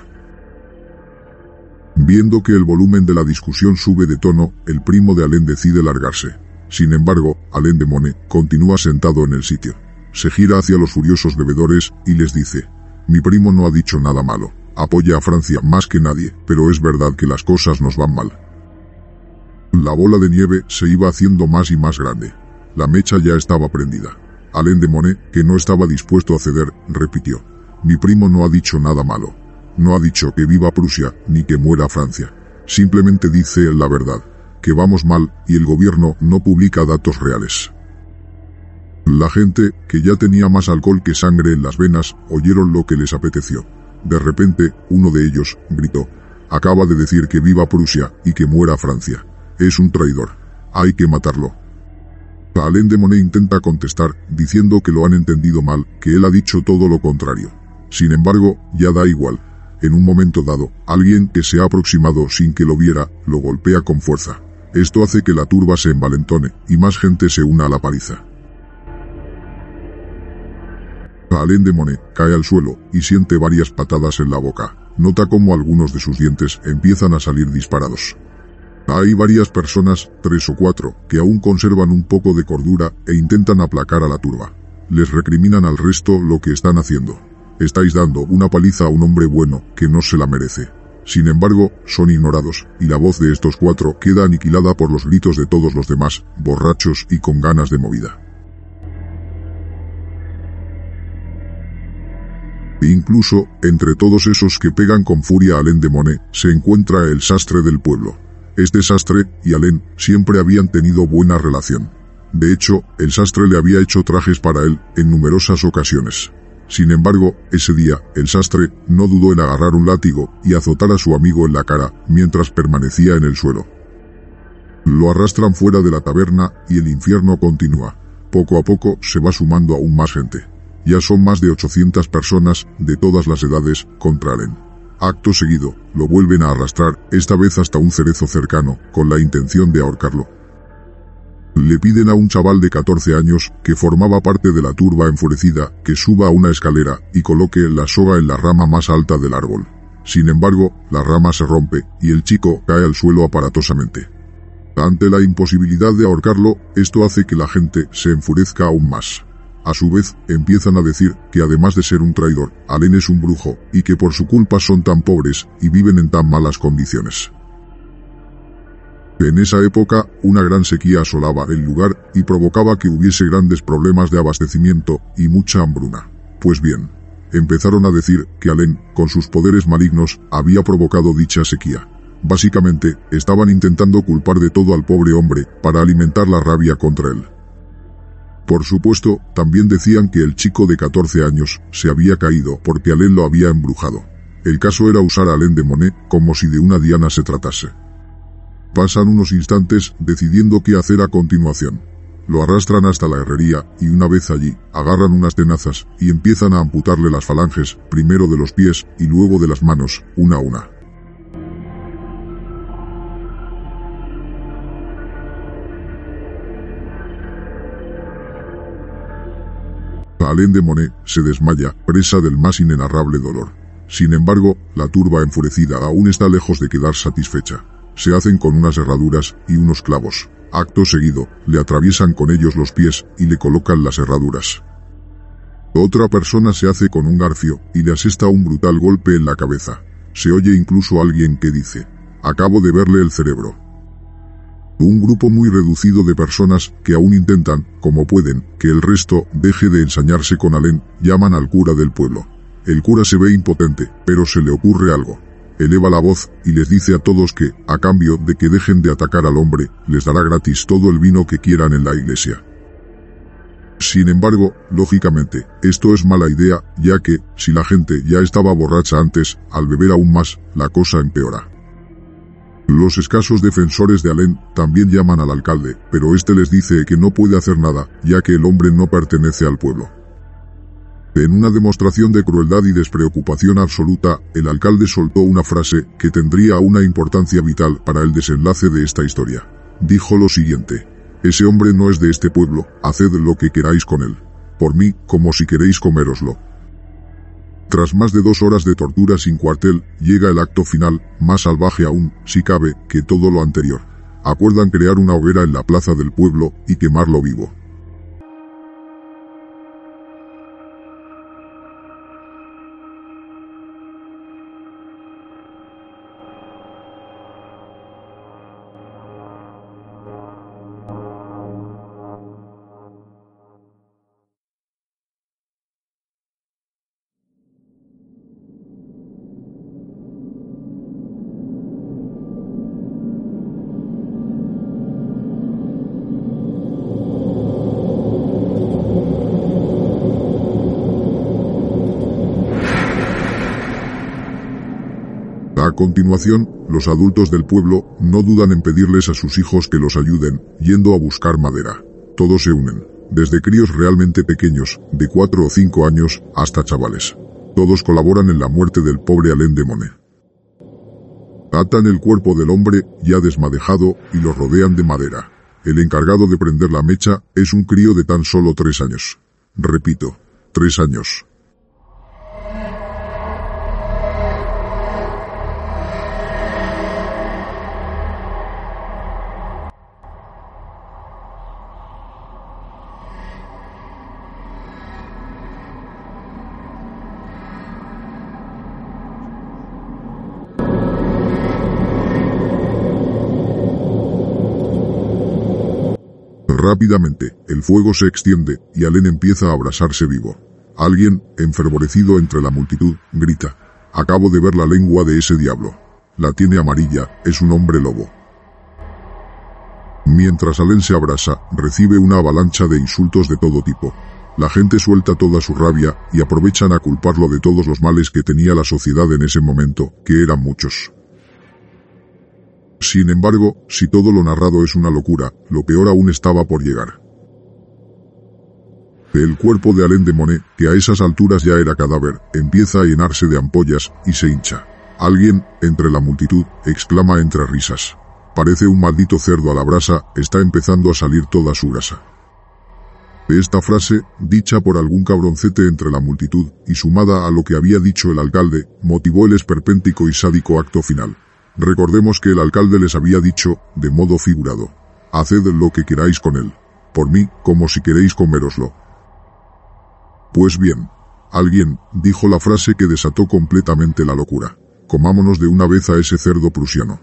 Viendo que el volumen de la discusión sube de tono, el primo de Alain decide largarse. Sin embargo, Alain de Monet continúa sentado en el sitio. Se gira hacia los furiosos bebedores y les dice, mi primo no ha dicho nada malo. Apoya a Francia más que nadie, pero es verdad que las cosas nos van mal. La bola de nieve se iba haciendo más y más grande. La mecha ya estaba prendida. Alain de Monet, que no estaba dispuesto a ceder, repitió. Mi primo no ha dicho nada malo. No ha dicho que viva Prusia, ni que muera Francia. Simplemente dice la verdad, que vamos mal y el gobierno no publica datos reales. La gente, que ya tenía más alcohol que sangre en las venas, oyeron lo que les apeteció. De repente, uno de ellos, gritó, acaba de decir que viva Prusia y que muera Francia. Es un traidor. Hay que matarlo. Alain de Monet intenta contestar, diciendo que lo han entendido mal, que él ha dicho todo lo contrario. Sin embargo, ya da igual. En un momento dado, alguien que se ha aproximado sin que lo viera, lo golpea con fuerza. Esto hace que la turba se envalentone, y más gente se una a la paliza. Alain de Monet cae al suelo y siente varias patadas en la boca. Nota cómo algunos de sus dientes empiezan a salir disparados. Hay varias personas, tres o cuatro, que aún conservan un poco de cordura e intentan aplacar a la turba. Les recriminan al resto lo que están haciendo. Estáis dando una paliza a un hombre bueno que no se la merece. Sin embargo, son ignorados, y la voz de estos cuatro queda aniquilada por los gritos de todos los demás, borrachos y con ganas de movida. Incluso, entre todos esos que pegan con furia a Alain de Monet, se encuentra el sastre del pueblo. Este sastre y Alain siempre habían tenido buena relación. De hecho, el sastre le había hecho trajes para él en numerosas ocasiones. Sin embargo, ese día, el sastre no dudó en agarrar un látigo y azotar a su amigo en la cara mientras permanecía en el suelo. Lo arrastran fuera de la taberna y el infierno continúa. Poco a poco se va sumando aún más gente. Ya son más de 800 personas, de todas las edades, contra Allen. Acto seguido, lo vuelven a arrastrar, esta vez hasta un cerezo cercano, con la intención de ahorcarlo. Le piden a un chaval de 14 años, que formaba parte de la turba enfurecida, que suba a una escalera y coloque la soga en la rama más alta del árbol. Sin embargo, la rama se rompe, y el chico cae al suelo aparatosamente. Ante la imposibilidad de ahorcarlo, esto hace que la gente se enfurezca aún más. A su vez, empiezan a decir que además de ser un traidor, Alain es un brujo, y que por su culpa son tan pobres y viven en tan malas condiciones. En esa época, una gran sequía asolaba el lugar y provocaba que hubiese grandes problemas de abastecimiento y mucha hambruna. Pues bien, empezaron a decir que Alain, con sus poderes malignos, había provocado dicha sequía. Básicamente, estaban intentando culpar de todo al pobre hombre para alimentar la rabia contra él. Por supuesto, también decían que el chico de 14 años se había caído porque Alain lo había embrujado. El caso era usar a Alain de Monet como si de una diana se tratase. Pasan unos instantes decidiendo qué hacer a continuación. Lo arrastran hasta la herrería y una vez allí, agarran unas tenazas y empiezan a amputarle las falanges, primero de los pies y luego de las manos, una a una. Alain de Monet se desmaya, presa del más inenarrable dolor. Sin embargo, la turba enfurecida aún está lejos de quedar satisfecha. Se hacen con unas herraduras y unos clavos. Acto seguido, le atraviesan con ellos los pies y le colocan las herraduras. Otra persona se hace con un garfio y le asesta un brutal golpe en la cabeza. Se oye incluso alguien que dice, acabo de verle el cerebro. Un grupo muy reducido de personas que aún intentan, como pueden, que el resto deje de ensañarse con Alén, llaman al cura del pueblo. El cura se ve impotente, pero se le ocurre algo. Eleva la voz y les dice a todos que, a cambio de que dejen de atacar al hombre, les dará gratis todo el vino que quieran en la iglesia. Sin embargo, lógicamente, esto es mala idea, ya que, si la gente ya estaba borracha antes, al beber aún más, la cosa empeora. Los escasos defensores de Alén también llaman al alcalde, pero este les dice que no puede hacer nada, ya que el hombre no pertenece al pueblo. En una demostración de crueldad y despreocupación absoluta, el alcalde soltó una frase que tendría una importancia vital para el desenlace de esta historia. Dijo lo siguiente. Ese hombre no es de este pueblo, haced lo que queráis con él. Por mí, como si queréis coméroslo. Tras más de dos horas de tortura sin cuartel, llega el acto final, más salvaje aún, si cabe, que todo lo anterior. Acuerdan crear una hoguera en la plaza del pueblo y quemarlo vivo. Continuación, los adultos del pueblo no dudan en pedirles a sus hijos que los ayuden, yendo a buscar madera. Todos se unen, desde críos realmente pequeños, de 4 o 5 años, hasta chavales. Todos colaboran en la muerte del pobre Alain de Monet. Atan el cuerpo del hombre, ya desmadejado, y lo rodean de madera. El encargado de prender la mecha es un crío de tan solo tres años. Repito, tres años. Rápidamente, el fuego se extiende y Alén empieza a abrasarse vivo. Alguien, enfervorecido entre la multitud, grita. Acabo de ver la lengua de ese diablo. La tiene amarilla, es un hombre lobo. Mientras Alén se abrasa, recibe una avalancha de insultos de todo tipo. La gente suelta toda su rabia y aprovechan a culparlo de todos los males que tenía la sociedad en ese momento, que eran muchos. Sin embargo, si todo lo narrado es una locura, lo peor aún estaba por llegar. El cuerpo de Alain de Monet, que a esas alturas ya era cadáver, empieza a llenarse de ampollas y se hincha. Alguien, entre la multitud, exclama entre risas. Parece un maldito cerdo a la brasa, está empezando a salir toda su grasa. Esta frase, dicha por algún cabroncete entre la multitud, y sumada a lo que había dicho el alcalde, motivó el esperpéntico y sádico acto final. Recordemos que el alcalde les había dicho, de modo figurado, haced lo que queráis con él, por mí, como si queréis coméroslo. Pues bien, alguien, dijo la frase que desató completamente la locura, comámonos de una vez a ese cerdo prusiano.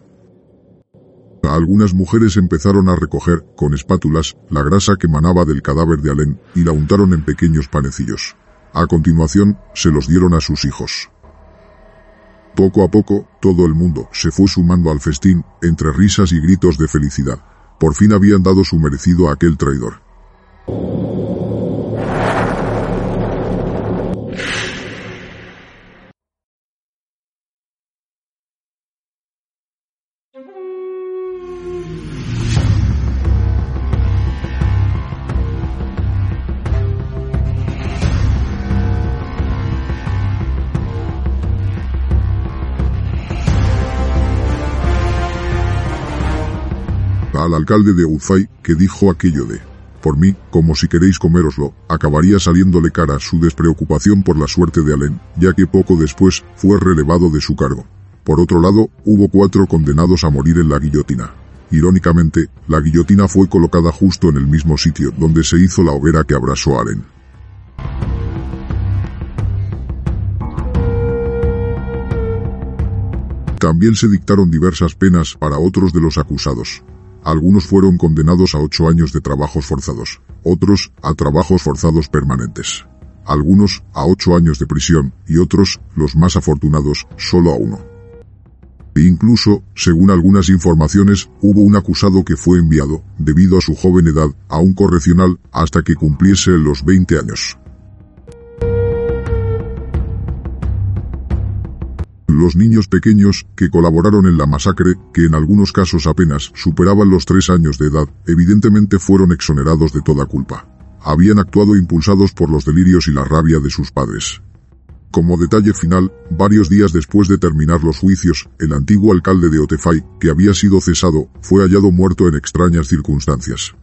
Algunas mujeres empezaron a recoger, con espátulas, la grasa que manaba del cadáver de Alén, y la untaron en pequeños panecillos. A continuación, se los dieron a sus hijos. Poco a poco, todo el mundo se fue sumando al festín, entre risas y gritos de felicidad. Por fin habían dado su merecido a aquel traidor. Al alcalde de Ufay, que dijo aquello de Por mí, como si queréis coméroslo, acabaría saliéndole cara su despreocupación por la suerte de Allen, ya que poco después fue relevado de su cargo. Por otro lado, hubo cuatro condenados a morir en la guillotina. Irónicamente, la guillotina fue colocada justo en el mismo sitio donde se hizo la hoguera que abrasó a Allen. También se dictaron diversas penas para otros de los acusados. Algunos fueron condenados a ocho años de trabajos forzados, otros a trabajos forzados permanentes. Algunos a ocho años de prisión y otros, los más afortunados, solo a uno. E incluso, según algunas informaciones, hubo un acusado que fue enviado, debido a su joven edad, a un correccional hasta que cumpliese los 20 años. Los niños pequeños que colaboraron en la masacre, que en algunos casos apenas superaban los tres años de edad, evidentemente fueron exonerados de toda culpa. Habían actuado impulsados por los delirios y la rabia de sus padres. Como detalle final, varios días después de terminar los juicios, el antiguo alcalde de Otefay, que había sido cesado, fue hallado muerto en extrañas circunstancias.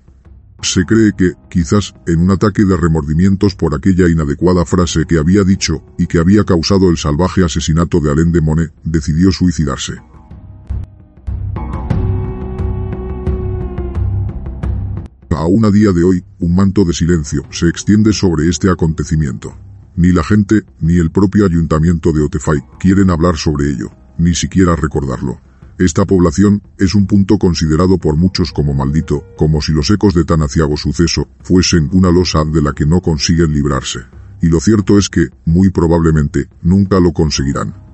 Se cree que, quizás, en un ataque de remordimientos por aquella inadecuada frase que había dicho, y que había causado el salvaje asesinato de Alain de Monet, decidió suicidarse. Aún a día de hoy, un manto de silencio se extiende sobre este acontecimiento. Ni la gente, ni el propio ayuntamiento de Otefay quieren hablar sobre ello, ni siquiera recordarlo. Esta población es un punto considerado por muchos como maldito, como si los ecos de tan aciago suceso fuesen una losa de la que no consiguen librarse. Y lo cierto es que, muy probablemente, nunca lo conseguirán.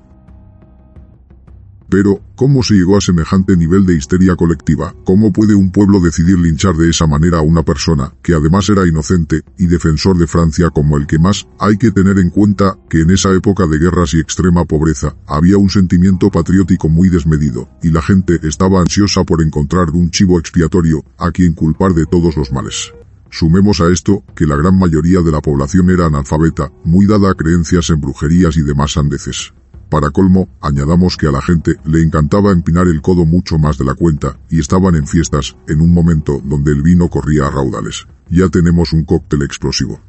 Pero, ¿cómo se llegó a semejante nivel de histeria colectiva? ¿Cómo puede un pueblo decidir linchar de esa manera a una persona, que además era inocente, y defensor de Francia como el que más? Hay que tener en cuenta que en esa época de guerras y extrema pobreza, había un sentimiento patriótico muy desmedido, y la gente estaba ansiosa por encontrar un chivo expiatorio, a quien culpar de todos los males. Sumemos a esto, que la gran mayoría de la población era analfabeta, muy dada a creencias en brujerías y demás sandeces. Para colmo, añadamos que a la gente le encantaba empinar el codo mucho más de la cuenta, y estaban en fiestas, en un momento donde el vino corría a raudales. Ya tenemos un cóctel explosivo.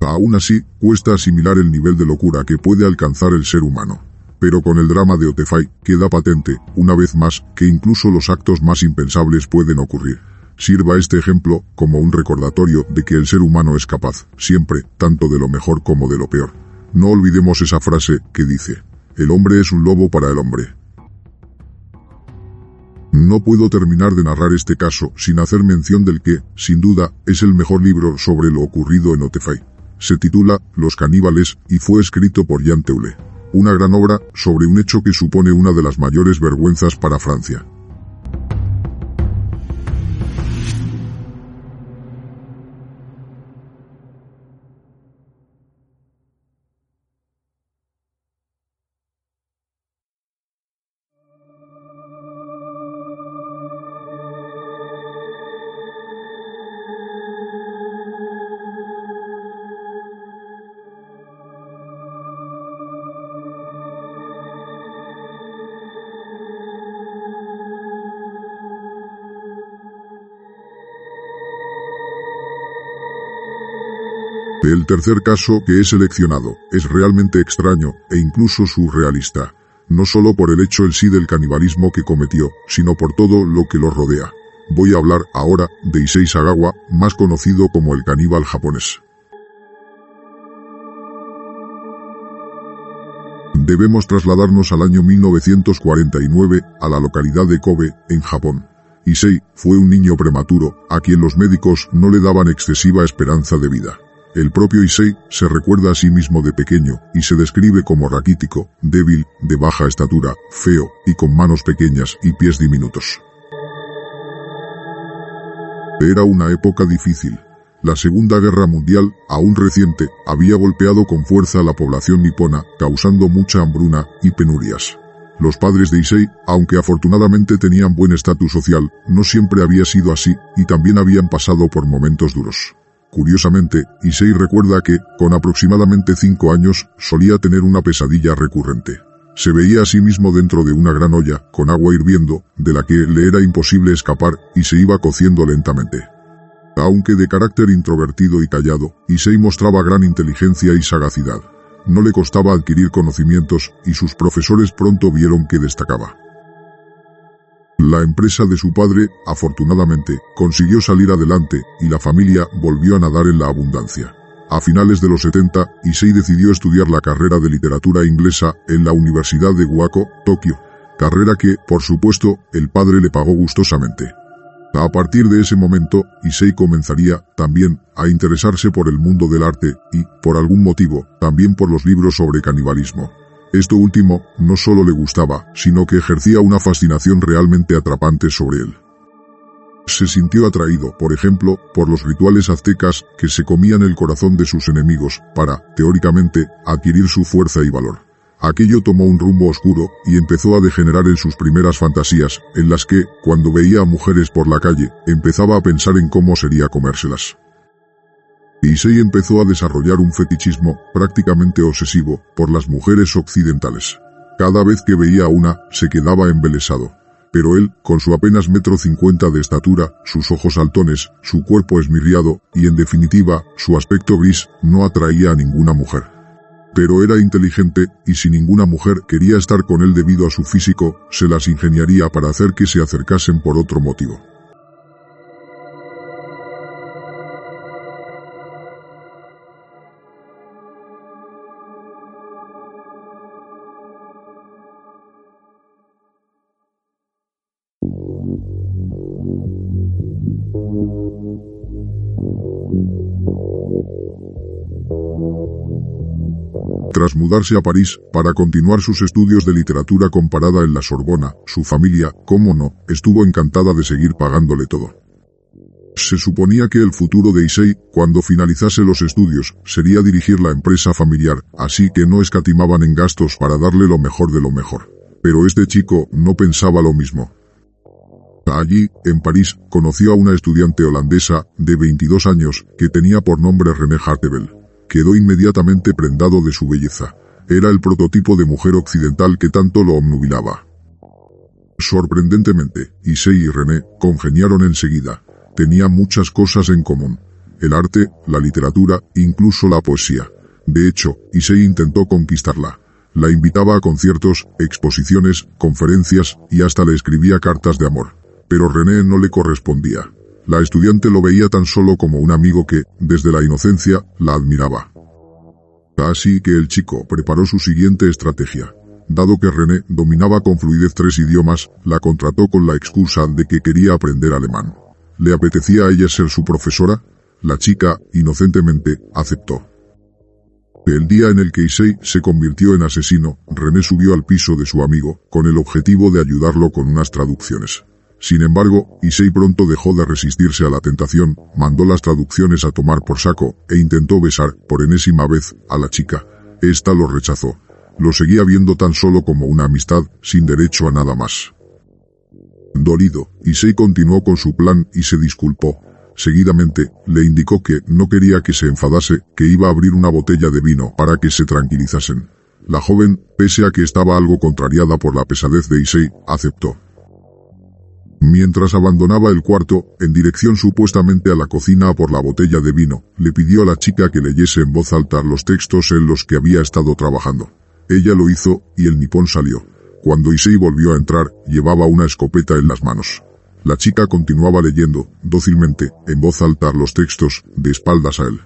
Aún así, cuesta asimilar el nivel de locura que puede alcanzar el ser humano. Pero con el drama de Otefay, queda patente, una vez más, que incluso los actos más impensables pueden ocurrir. Sirva este ejemplo como un recordatorio de que el ser humano es capaz, siempre, tanto de lo mejor como de lo peor. No olvidemos esa frase que dice, el hombre es un lobo para el hombre. No puedo terminar de narrar este caso sin hacer mención del que, sin duda, es el mejor libro sobre lo ocurrido en Otefay. Se titula Los caníbales y fue escrito por Jean Teule. Una gran obra sobre un hecho que supone una de las mayores vergüenzas para Francia. El tercer caso que he seleccionado es realmente extraño e incluso surrealista, no solo por el hecho en sí del canibalismo que cometió, sino por todo lo que lo rodea. Voy a hablar ahora de Issei Sagawa, más conocido como el caníbal japonés. Debemos trasladarnos al año 1949, a la localidad de Kobe, en Japón. Issei fue un niño prematuro, a quien los médicos no le daban excesiva esperanza de vida. El propio Issei se recuerda a sí mismo de pequeño y se describe como raquítico, débil, de baja estatura, feo y con manos pequeñas y pies diminutos. Era una época difícil. La Segunda Guerra Mundial, aún reciente, había golpeado con fuerza a la población nipona, causando mucha hambruna y penurias. Los padres de Issei, aunque afortunadamente tenían buen estatus social, no siempre había sido así, y también habían pasado por momentos duros. Curiosamente, Issei recuerda que, con aproximadamente cinco años, solía tener una pesadilla recurrente. Se veía a sí mismo dentro de una gran olla, con agua hirviendo, de la que le era imposible escapar, y se iba cociendo lentamente. Aunque de carácter introvertido y callado, Issei mostraba gran inteligencia y sagacidad. No le costaba adquirir conocimientos, y sus profesores pronto vieron que destacaba. La empresa de su padre, afortunadamente, consiguió salir adelante, y la familia volvió a nadar en la abundancia. A finales de los 70, Issei decidió estudiar la carrera de literatura inglesa en la Universidad de Guaco, Tokio, carrera que, por supuesto, el padre le pagó gustosamente. A partir de ese momento, Issei comenzaría, también, a interesarse por el mundo del arte y, por algún motivo, también por los libros sobre canibalismo. Esto último, no solo le gustaba, sino que ejercía una fascinación realmente atrapante sobre él. Se sintió atraído, por ejemplo, por los rituales aztecas que se comían el corazón de sus enemigos, para, teóricamente, adquirir su fuerza y valor. Aquello tomó un rumbo oscuro y empezó a degenerar en sus primeras fantasías, en las que, cuando veía a mujeres por la calle, empezaba a pensar en cómo sería comérselas. Issei empezó a desarrollar un fetichismo prácticamente obsesivo por las mujeres occidentales. Cada vez que veía a una, se quedaba embelesado. Pero él, con su apenas metro cincuenta de estatura, sus ojos saltones, su cuerpo esmirriado, y en definitiva, su aspecto gris, no atraía a ninguna mujer pero era inteligente, y si ninguna mujer quería estar con él debido a su físico, se las ingeniaría para hacer que se acercasen por otro motivo. Tras mudarse a París para continuar sus estudios de literatura comparada en la Sorbona, su familia, cómo no, estuvo encantada de seguir pagándole todo. Se suponía que el futuro de Issei, cuando finalizase los estudios, sería dirigir la empresa familiar, así que no escatimaban en gastos para darle lo mejor de lo mejor. Pero este chico no pensaba lo mismo. Allí, en París, conoció a una estudiante holandesa, de 22 años, que tenía por nombre René Hartebel quedó inmediatamente prendado de su belleza. Era el prototipo de mujer occidental que tanto lo omnubilaba. Sorprendentemente, Issei y René congeniaron enseguida. Tenían muchas cosas en común. El arte, la literatura, incluso la poesía. De hecho, Issei intentó conquistarla. La invitaba a conciertos, exposiciones, conferencias y hasta le escribía cartas de amor. Pero René no le correspondía. La estudiante lo veía tan solo como un amigo que, desde la inocencia, la admiraba. Así que el chico preparó su siguiente estrategia. Dado que René dominaba con fluidez tres idiomas, la contrató con la excusa de que quería aprender alemán. ¿Le apetecía a ella ser su profesora? La chica, inocentemente, aceptó. El día en el que Issei se convirtió en asesino, René subió al piso de su amigo, con el objetivo de ayudarlo con unas traducciones. Sin embargo, Issei pronto dejó de resistirse a la tentación, mandó las traducciones a tomar por saco, e intentó besar, por enésima vez, a la chica. Esta lo rechazó. Lo seguía viendo tan solo como una amistad, sin derecho a nada más. Dolido, Issei continuó con su plan y se disculpó. Seguidamente, le indicó que no quería que se enfadase, que iba a abrir una botella de vino para que se tranquilizasen. La joven, pese a que estaba algo contrariada por la pesadez de Issei, aceptó. Mientras abandonaba el cuarto, en dirección supuestamente a la cocina por la botella de vino, le pidió a la chica que leyese en voz alta los textos en los que había estado trabajando. Ella lo hizo, y el nipón salió. Cuando Issei volvió a entrar, llevaba una escopeta en las manos. La chica continuaba leyendo, dócilmente, en voz alta los textos, de espaldas a él.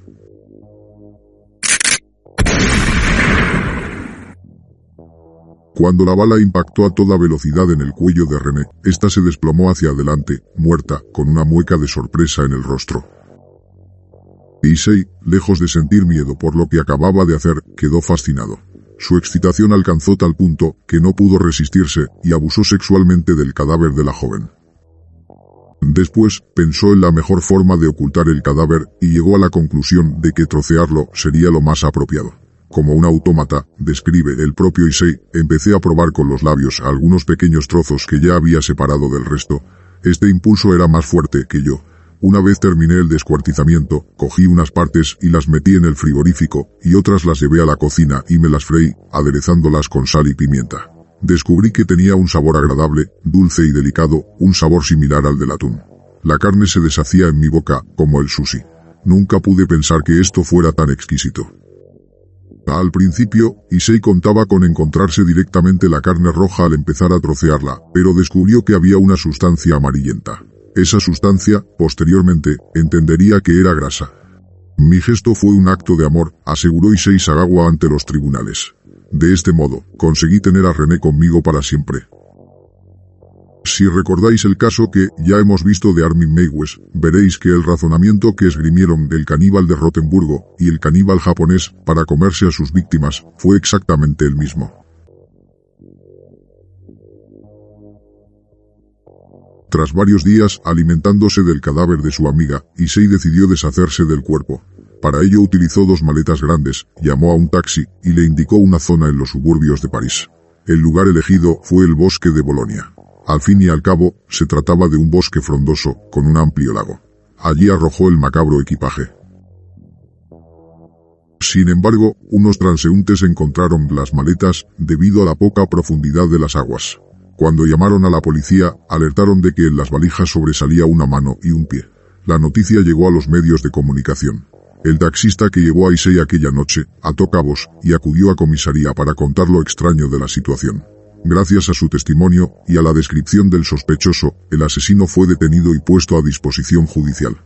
Cuando la bala impactó a toda velocidad en el cuello de René, ésta se desplomó hacia adelante, muerta, con una mueca de sorpresa en el rostro. Issei, lejos de sentir miedo por lo que acababa de hacer, quedó fascinado. Su excitación alcanzó tal punto que no pudo resistirse y abusó sexualmente del cadáver de la joven. Después, pensó en la mejor forma de ocultar el cadáver y llegó a la conclusión de que trocearlo sería lo más apropiado. Como un autómata, describe el propio Issei, empecé a probar con los labios algunos pequeños trozos que ya había separado del resto. Este impulso era más fuerte que yo. Una vez terminé el descuartizamiento, cogí unas partes y las metí en el frigorífico, y otras las llevé a la cocina y me las freí, aderezándolas con sal y pimienta. Descubrí que tenía un sabor agradable, dulce y delicado, un sabor similar al del atún. La carne se deshacía en mi boca, como el sushi. Nunca pude pensar que esto fuera tan exquisito. Al principio, Issei contaba con encontrarse directamente la carne roja al empezar a trocearla, pero descubrió que había una sustancia amarillenta. Esa sustancia, posteriormente, entendería que era grasa. Mi gesto fue un acto de amor, aseguró Issei Sagawa ante los tribunales. De este modo, conseguí tener a René conmigo para siempre. Si recordáis el caso que ya hemos visto de Armin Meiwes, veréis que el razonamiento que esgrimieron del caníbal de Rotenburgo y el caníbal japonés para comerse a sus víctimas fue exactamente el mismo. Tras varios días alimentándose del cadáver de su amiga, Issei decidió deshacerse del cuerpo. Para ello utilizó dos maletas grandes, llamó a un taxi y le indicó una zona en los suburbios de París. El lugar elegido fue el bosque de Bolonia. Al fin y al cabo, se trataba de un bosque frondoso, con un amplio lago. Allí arrojó el macabro equipaje. Sin embargo, unos transeúntes encontraron las maletas debido a la poca profundidad de las aguas. Cuando llamaron a la policía, alertaron de que en las valijas sobresalía una mano y un pie. La noticia llegó a los medios de comunicación. El taxista que llevó a Issei aquella noche ató cabos y acudió a comisaría para contar lo extraño de la situación. Gracias a su testimonio y a la descripción del sospechoso, el asesino fue detenido y puesto a disposición judicial.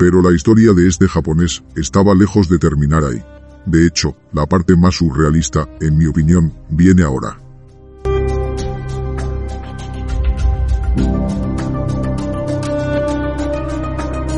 Pero la historia de este japonés estaba lejos de terminar ahí. De hecho, la parte más surrealista, en mi opinión, viene ahora.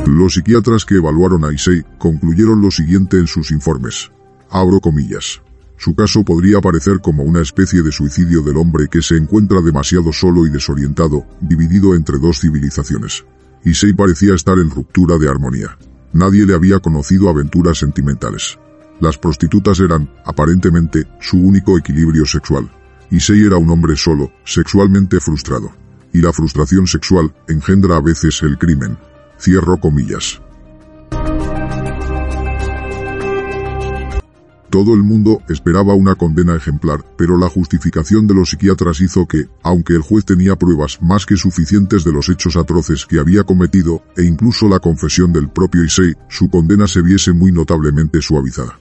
Los psiquiatras que evaluaron a Issei concluyeron lo siguiente en sus informes. Abro comillas. Su caso podría parecer como una especie de suicidio del hombre que se encuentra demasiado solo y desorientado, dividido entre dos civilizaciones. Issei parecía estar en ruptura de armonía. Nadie le había conocido aventuras sentimentales. Las prostitutas eran, aparentemente, su único equilibrio sexual. Issei era un hombre solo, sexualmente frustrado. Y la frustración sexual engendra a veces el crimen. Cierro comillas. Todo el mundo esperaba una condena ejemplar, pero la justificación de los psiquiatras hizo que, aunque el juez tenía pruebas más que suficientes de los hechos atroces que había cometido, e incluso la confesión del propio Issei, su condena se viese muy notablemente suavizada.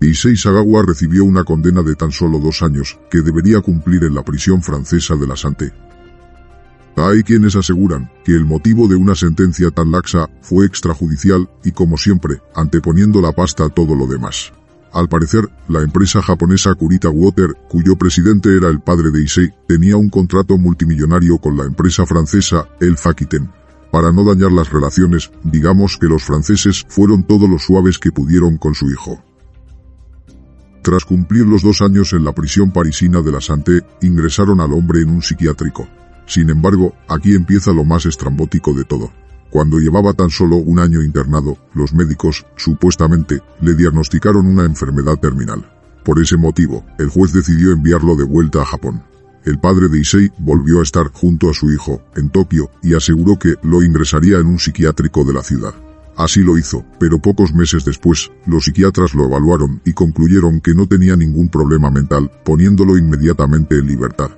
Issei Sagawa recibió una condena de tan solo dos años, que debería cumplir en la prisión francesa de la Santé. Hay quienes aseguran que el motivo de una sentencia tan laxa fue extrajudicial y como siempre, anteponiendo la pasta a todo lo demás. Al parecer, la empresa japonesa Kurita Water, cuyo presidente era el padre de Issei, tenía un contrato multimillonario con la empresa francesa El Fakiten. Para no dañar las relaciones, digamos que los franceses fueron todos los suaves que pudieron con su hijo. Tras cumplir los dos años en la prisión parisina de la Santé, ingresaron al hombre en un psiquiátrico. Sin embargo, aquí empieza lo más estrambótico de todo. Cuando llevaba tan solo un año internado, los médicos, supuestamente, le diagnosticaron una enfermedad terminal. Por ese motivo, el juez decidió enviarlo de vuelta a Japón. El padre de Issei volvió a estar junto a su hijo, en Tokio, y aseguró que lo ingresaría en un psiquiátrico de la ciudad. Así lo hizo, pero pocos meses después, los psiquiatras lo evaluaron y concluyeron que no tenía ningún problema mental, poniéndolo inmediatamente en libertad.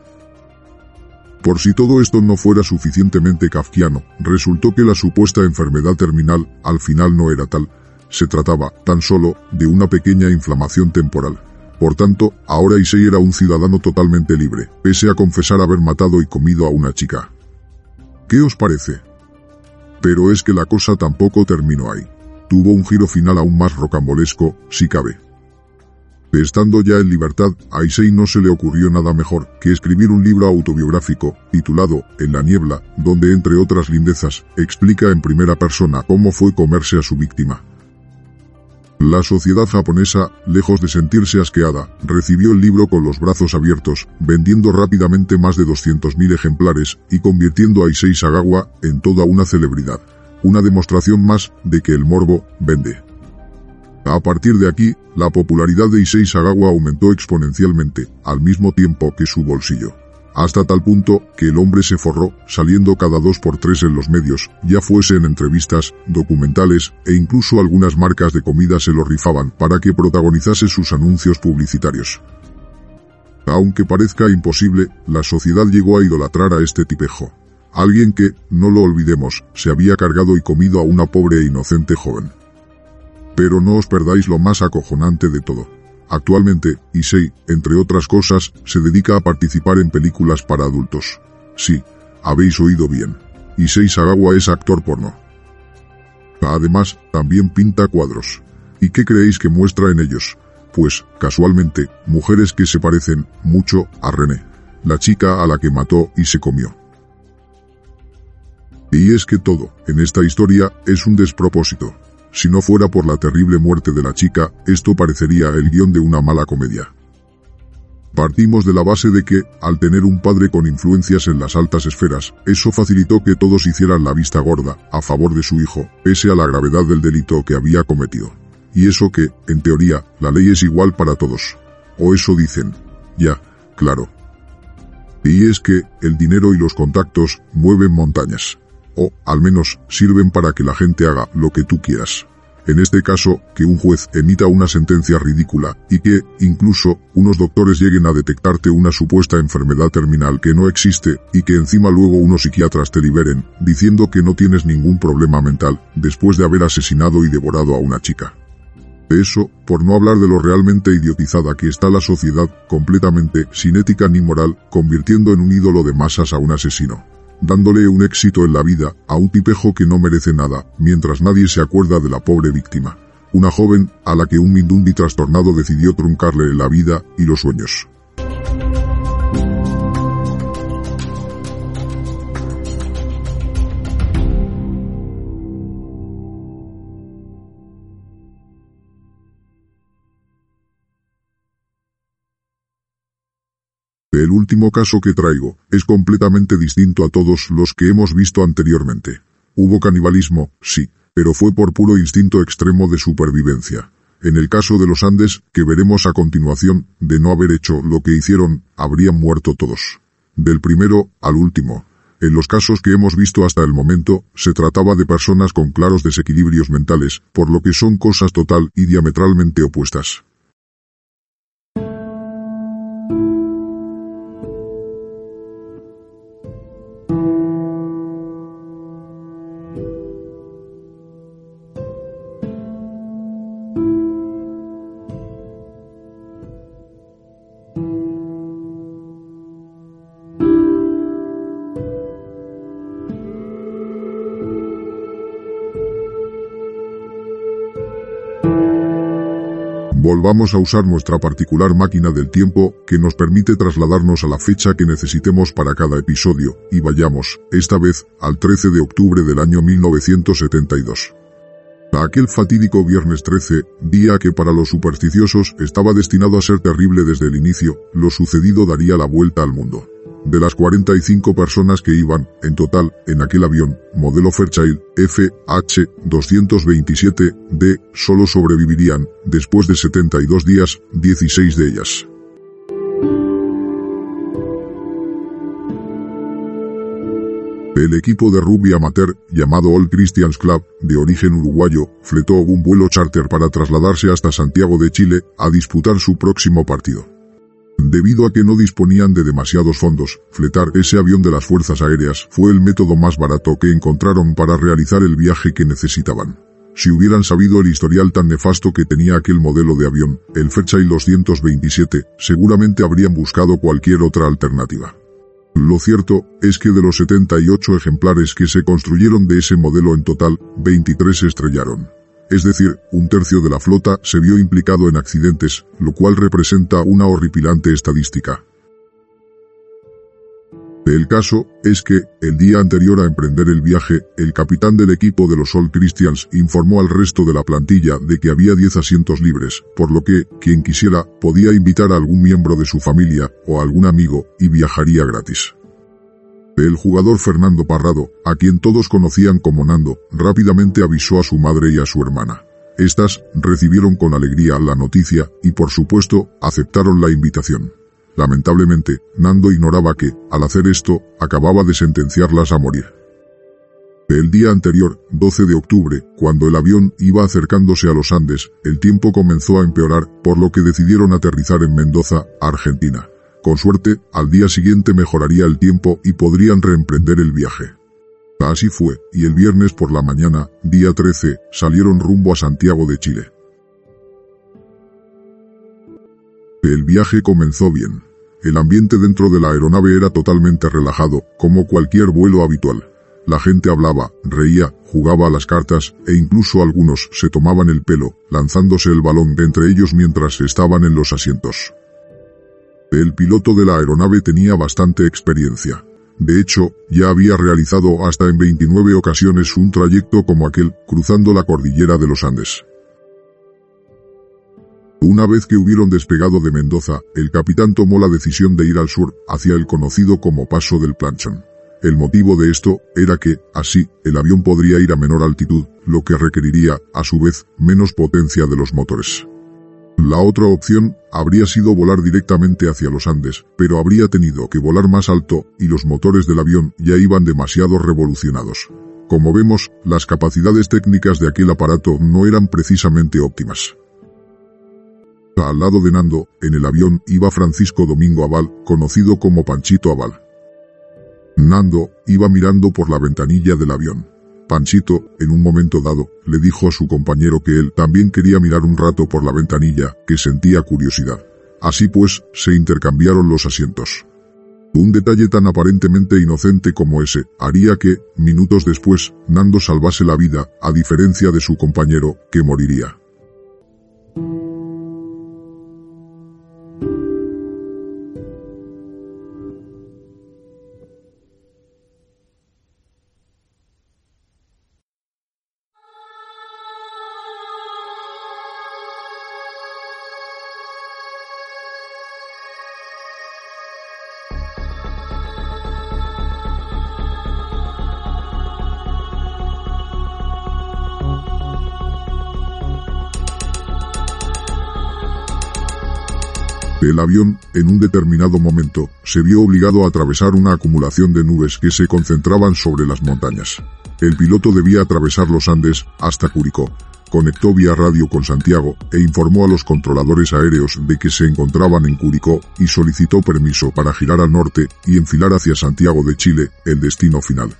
Por si todo esto no fuera suficientemente kafkiano, resultó que la supuesta enfermedad terminal, al final no era tal. Se trataba, tan solo, de una pequeña inflamación temporal. Por tanto, ahora Issei era un ciudadano totalmente libre, pese a confesar haber matado y comido a una chica. ¿Qué os parece? Pero es que la cosa tampoco terminó ahí. Tuvo un giro final aún más rocambolesco, si cabe. Estando ya en libertad, a Issei no se le ocurrió nada mejor que escribir un libro autobiográfico, titulado En la niebla, donde entre otras lindezas, explica en primera persona cómo fue comerse a su víctima. La sociedad japonesa, lejos de sentirse asqueada, recibió el libro con los brazos abiertos, vendiendo rápidamente más de 200.000 ejemplares y convirtiendo a Issei Sagawa en toda una celebridad. una demostración más de que el morbo vende. A partir de aquí, la popularidad de Issei Sagawa aumentó exponencialmente, al mismo tiempo que su bolsillo. Hasta tal punto que el hombre se forró, saliendo cada dos por tres en los medios, ya fuese en entrevistas, documentales, e incluso algunas marcas de comida se lo rifaban para que protagonizase sus anuncios publicitarios. Aunque parezca imposible, la sociedad llegó a idolatrar a este tipejo. Alguien que, no lo olvidemos, se había cargado y comido a una pobre e inocente joven. Pero no os perdáis lo más acojonante de todo. Actualmente, Issei, entre otras cosas, se dedica a participar en películas para adultos. Sí, habéis oído bien. Issei Sagawa es actor porno. Además, también pinta cuadros. ¿Y qué creéis que muestra en ellos? Pues, casualmente, mujeres que se parecen mucho a René, la chica a la que mató y se comió. Y es que todo, en esta historia, es un despropósito. Si no fuera por la terrible muerte de la chica, esto parecería el guion de una mala comedia. Partimos de la base de que, al tener un padre con influencias en las altas esferas, eso facilitó que todos hicieran la vista gorda, a favor de su hijo, pese a la gravedad del delito que había cometido. Y eso que, en teoría, la ley es igual para todos. O eso dicen. Ya, claro. Y es que, el dinero y los contactos, mueven montañas o, al menos, sirven para que la gente haga lo que tú quieras. En este caso, que un juez emita una sentencia ridícula y que, incluso, unos doctores lleguen a detectarte una supuesta enfermedad terminal que no existe y que encima luego unos psiquiatras te liberen, diciendo que no tienes ningún problema mental, después de haber asesinado y devorado a una chica. Eso, por no hablar de lo realmente idiotizada que está la sociedad, completamente sin ética ni moral, convirtiendo en un ídolo de masas a un asesino dándole un éxito en la vida a un tipejo que no merece nada, mientras nadie se acuerda de la pobre víctima. Una joven a la que un Mindundi trastornado decidió truncarle la vida y los sueños. El último caso que traigo es completamente distinto a todos los que hemos visto anteriormente. Hubo canibalismo, sí, pero fue por puro instinto extremo de supervivencia. En el caso de los Andes, que veremos a continuación, de no haber hecho lo que hicieron, habrían muerto todos. Del primero al último. En los casos que hemos visto hasta el momento, se trataba de personas con claros desequilibrios mentales, por lo que son cosas total y diametralmente opuestas. Volvamos a usar nuestra particular máquina del tiempo que nos permite trasladarnos a la fecha que necesitemos para cada episodio, y vayamos, esta vez, al 13 de octubre del año 1972. Aquel fatídico viernes 13, día que para los supersticiosos estaba destinado a ser terrible desde el inicio, lo sucedido daría la vuelta al mundo. De las 45 personas que iban, en total, en aquel avión, modelo Fairchild FH-227D, solo sobrevivirían, después de 72 días, 16 de ellas. El equipo de rugby amateur, llamado All Christians Club, de origen uruguayo, fletó un vuelo charter para trasladarse hasta Santiago de Chile a disputar su próximo partido. Debido a que no disponían de demasiados fondos, fletar ese avión de las Fuerzas Aéreas fue el método más barato que encontraron para realizar el viaje que necesitaban. Si hubieran sabido el historial tan nefasto que tenía aquel modelo de avión, el Fairchild 227, seguramente habrían buscado cualquier otra alternativa. Lo cierto es que de los 78 ejemplares que se construyeron de ese modelo en total, 23 se estrellaron es decir, un tercio de la flota se vio implicado en accidentes, lo cual representa una horripilante estadística. El caso es que, el día anterior a emprender el viaje, el capitán del equipo de los All Christians informó al resto de la plantilla de que había 10 asientos libres, por lo que, quien quisiera, podía invitar a algún miembro de su familia o algún amigo y viajaría gratis. El jugador Fernando Parrado, a quien todos conocían como Nando, rápidamente avisó a su madre y a su hermana. Estas recibieron con alegría la noticia y por supuesto aceptaron la invitación. Lamentablemente, Nando ignoraba que, al hacer esto, acababa de sentenciarlas a morir. El día anterior, 12 de octubre, cuando el avión iba acercándose a los Andes, el tiempo comenzó a empeorar, por lo que decidieron aterrizar en Mendoza, Argentina. Con suerte, al día siguiente mejoraría el tiempo y podrían reemprender el viaje. Así fue, y el viernes por la mañana, día 13, salieron rumbo a Santiago de Chile. El viaje comenzó bien. El ambiente dentro de la aeronave era totalmente relajado, como cualquier vuelo habitual. La gente hablaba, reía, jugaba a las cartas, e incluso algunos se tomaban el pelo, lanzándose el balón de entre ellos mientras estaban en los asientos. El piloto de la aeronave tenía bastante experiencia. De hecho, ya había realizado hasta en 29 ocasiones un trayecto como aquel, cruzando la cordillera de los Andes. Una vez que hubieron despegado de Mendoza, el capitán tomó la decisión de ir al sur, hacia el conocido como Paso del Planchón. El motivo de esto era que, así, el avión podría ir a menor altitud, lo que requeriría, a su vez, menos potencia de los motores. La otra opción habría sido volar directamente hacia los Andes, pero habría tenido que volar más alto y los motores del avión ya iban demasiado revolucionados. Como vemos, las capacidades técnicas de aquel aparato no eran precisamente óptimas. Al lado de Nando, en el avión iba Francisco Domingo Aval, conocido como Panchito Aval. Nando iba mirando por la ventanilla del avión. Panchito, en un momento dado, le dijo a su compañero que él también quería mirar un rato por la ventanilla, que sentía curiosidad. Así pues, se intercambiaron los asientos. Un detalle tan aparentemente inocente como ese, haría que, minutos después, Nando salvase la vida, a diferencia de su compañero, que moriría. El avión, en un determinado momento, se vio obligado a atravesar una acumulación de nubes que se concentraban sobre las montañas. El piloto debía atravesar los Andes, hasta Curicó. Conectó vía radio con Santiago, e informó a los controladores aéreos de que se encontraban en Curicó, y solicitó permiso para girar al norte, y enfilar hacia Santiago de Chile, el destino final.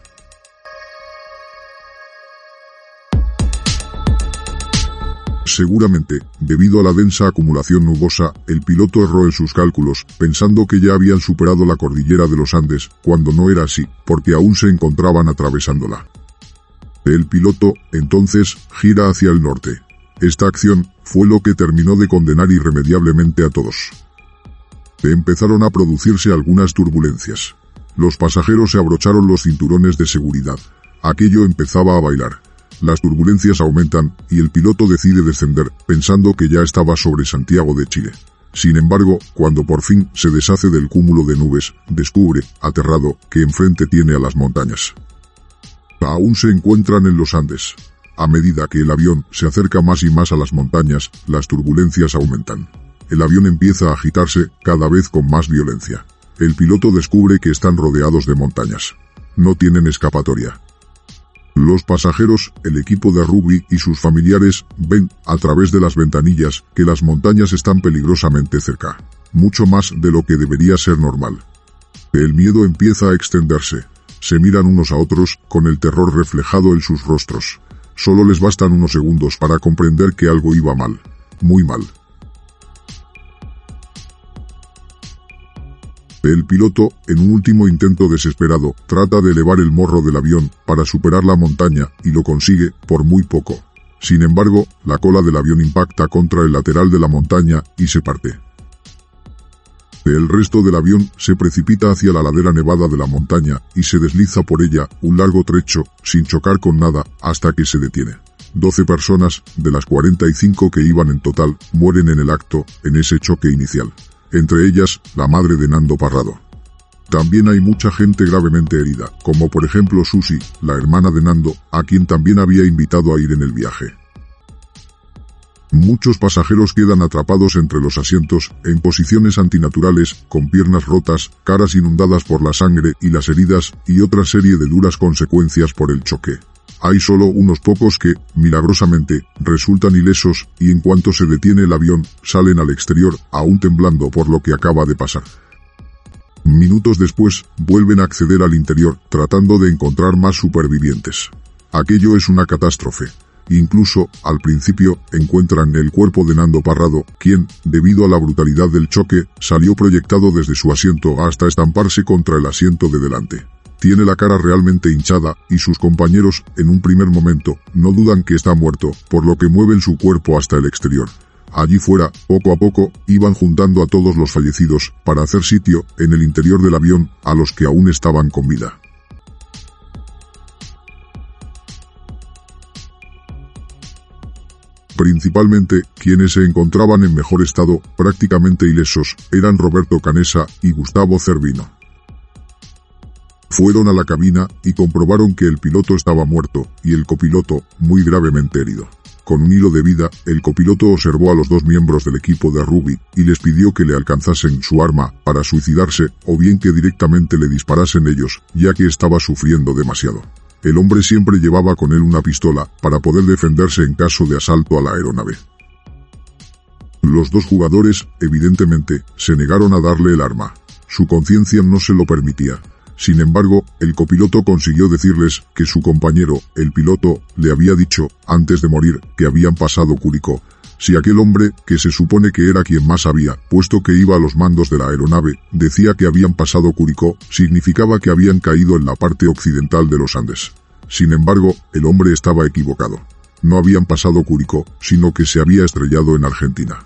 Seguramente, debido a la densa acumulación nubosa, el piloto erró en sus cálculos, pensando que ya habían superado la cordillera de los Andes, cuando no era así, porque aún se encontraban atravesándola. El piloto, entonces, gira hacia el norte. Esta acción fue lo que terminó de condenar irremediablemente a todos. Empezaron a producirse algunas turbulencias. Los pasajeros se abrocharon los cinturones de seguridad. Aquello empezaba a bailar. Las turbulencias aumentan, y el piloto decide descender, pensando que ya estaba sobre Santiago de Chile. Sin embargo, cuando por fin se deshace del cúmulo de nubes, descubre, aterrado, que enfrente tiene a las montañas. Aún se encuentran en los Andes. A medida que el avión se acerca más y más a las montañas, las turbulencias aumentan. El avión empieza a agitarse, cada vez con más violencia. El piloto descubre que están rodeados de montañas. No tienen escapatoria. Los pasajeros, el equipo de rugby y sus familiares ven, a través de las ventanillas, que las montañas están peligrosamente cerca. Mucho más de lo que debería ser normal. El miedo empieza a extenderse. Se miran unos a otros, con el terror reflejado en sus rostros. Solo les bastan unos segundos para comprender que algo iba mal. Muy mal. El piloto, en un último intento desesperado, trata de elevar el morro del avión para superar la montaña y lo consigue por muy poco. Sin embargo, la cola del avión impacta contra el lateral de la montaña y se parte. El resto del avión se precipita hacia la ladera nevada de la montaña y se desliza por ella un largo trecho sin chocar con nada hasta que se detiene. 12 personas, de las 45 que iban en total, mueren en el acto, en ese choque inicial entre ellas, la madre de Nando Parrado. También hay mucha gente gravemente herida, como por ejemplo Susie, la hermana de Nando, a quien también había invitado a ir en el viaje. Muchos pasajeros quedan atrapados entre los asientos, en posiciones antinaturales, con piernas rotas, caras inundadas por la sangre y las heridas, y otra serie de duras consecuencias por el choque. Hay solo unos pocos que, milagrosamente, resultan ilesos, y en cuanto se detiene el avión, salen al exterior, aún temblando por lo que acaba de pasar. Minutos después, vuelven a acceder al interior, tratando de encontrar más supervivientes. Aquello es una catástrofe. Incluso, al principio, encuentran el cuerpo de Nando Parrado, quien, debido a la brutalidad del choque, salió proyectado desde su asiento hasta estamparse contra el asiento de delante. Tiene la cara realmente hinchada, y sus compañeros, en un primer momento, no dudan que está muerto, por lo que mueven su cuerpo hasta el exterior. Allí fuera, poco a poco, iban juntando a todos los fallecidos, para hacer sitio, en el interior del avión, a los que aún estaban con vida. Principalmente, quienes se encontraban en mejor estado, prácticamente ilesos, eran Roberto Canesa y Gustavo Cervino. Fueron a la cabina y comprobaron que el piloto estaba muerto y el copiloto muy gravemente herido. Con un hilo de vida, el copiloto observó a los dos miembros del equipo de Ruby y les pidió que le alcanzasen su arma para suicidarse o bien que directamente le disparasen ellos, ya que estaba sufriendo demasiado. El hombre siempre llevaba con él una pistola para poder defenderse en caso de asalto a la aeronave. Los dos jugadores, evidentemente, se negaron a darle el arma. Su conciencia no se lo permitía, sin embargo, el copiloto consiguió decirles que su compañero, el piloto, le había dicho, antes de morir, que habían pasado Curicó. Si aquel hombre, que se supone que era quien más sabía, puesto que iba a los mandos de la aeronave, decía que habían pasado Curicó, significaba que habían caído en la parte occidental de los Andes. Sin embargo, el hombre estaba equivocado. No habían pasado Curicó, sino que se había estrellado en Argentina.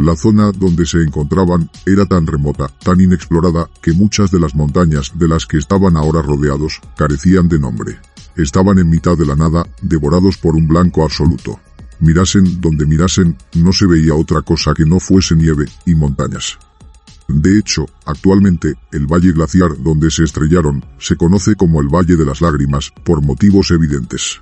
La zona donde se encontraban era tan remota, tan inexplorada, que muchas de las montañas de las que estaban ahora rodeados carecían de nombre. Estaban en mitad de la nada, devorados por un blanco absoluto. Mirasen donde mirasen, no se veía otra cosa que no fuese nieve y montañas. De hecho, actualmente, el valle glaciar donde se estrellaron, se conoce como el Valle de las Lágrimas, por motivos evidentes.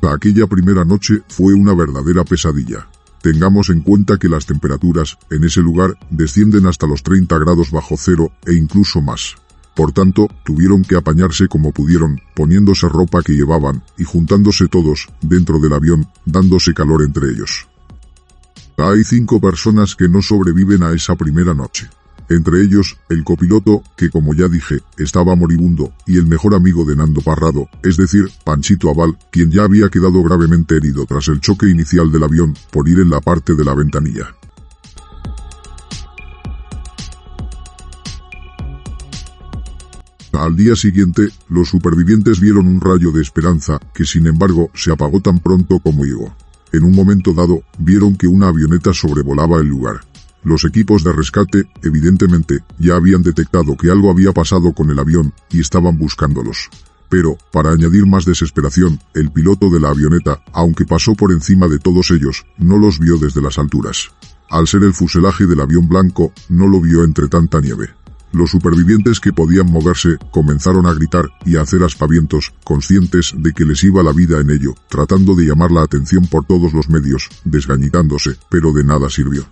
Aquella primera noche fue una verdadera pesadilla. Tengamos en cuenta que las temperaturas, en ese lugar, descienden hasta los 30 grados bajo cero, e incluso más. Por tanto, tuvieron que apañarse como pudieron, poniéndose ropa que llevaban, y juntándose todos, dentro del avión, dándose calor entre ellos. Hay cinco personas que no sobreviven a esa primera noche entre ellos, el copiloto, que como ya dije, estaba moribundo, y el mejor amigo de Nando Parrado, es decir, Panchito Aval, quien ya había quedado gravemente herido tras el choque inicial del avión, por ir en la parte de la ventanilla. Al día siguiente, los supervivientes vieron un rayo de esperanza, que sin embargo se apagó tan pronto como llegó. En un momento dado, vieron que una avioneta sobrevolaba el lugar. Los equipos de rescate, evidentemente, ya habían detectado que algo había pasado con el avión y estaban buscándolos. Pero, para añadir más desesperación, el piloto de la avioneta, aunque pasó por encima de todos ellos, no los vio desde las alturas. Al ser el fuselaje del avión blanco, no lo vio entre tanta nieve. Los supervivientes que podían moverse comenzaron a gritar y a hacer aspavientos, conscientes de que les iba la vida en ello, tratando de llamar la atención por todos los medios, desgañitándose, pero de nada sirvió.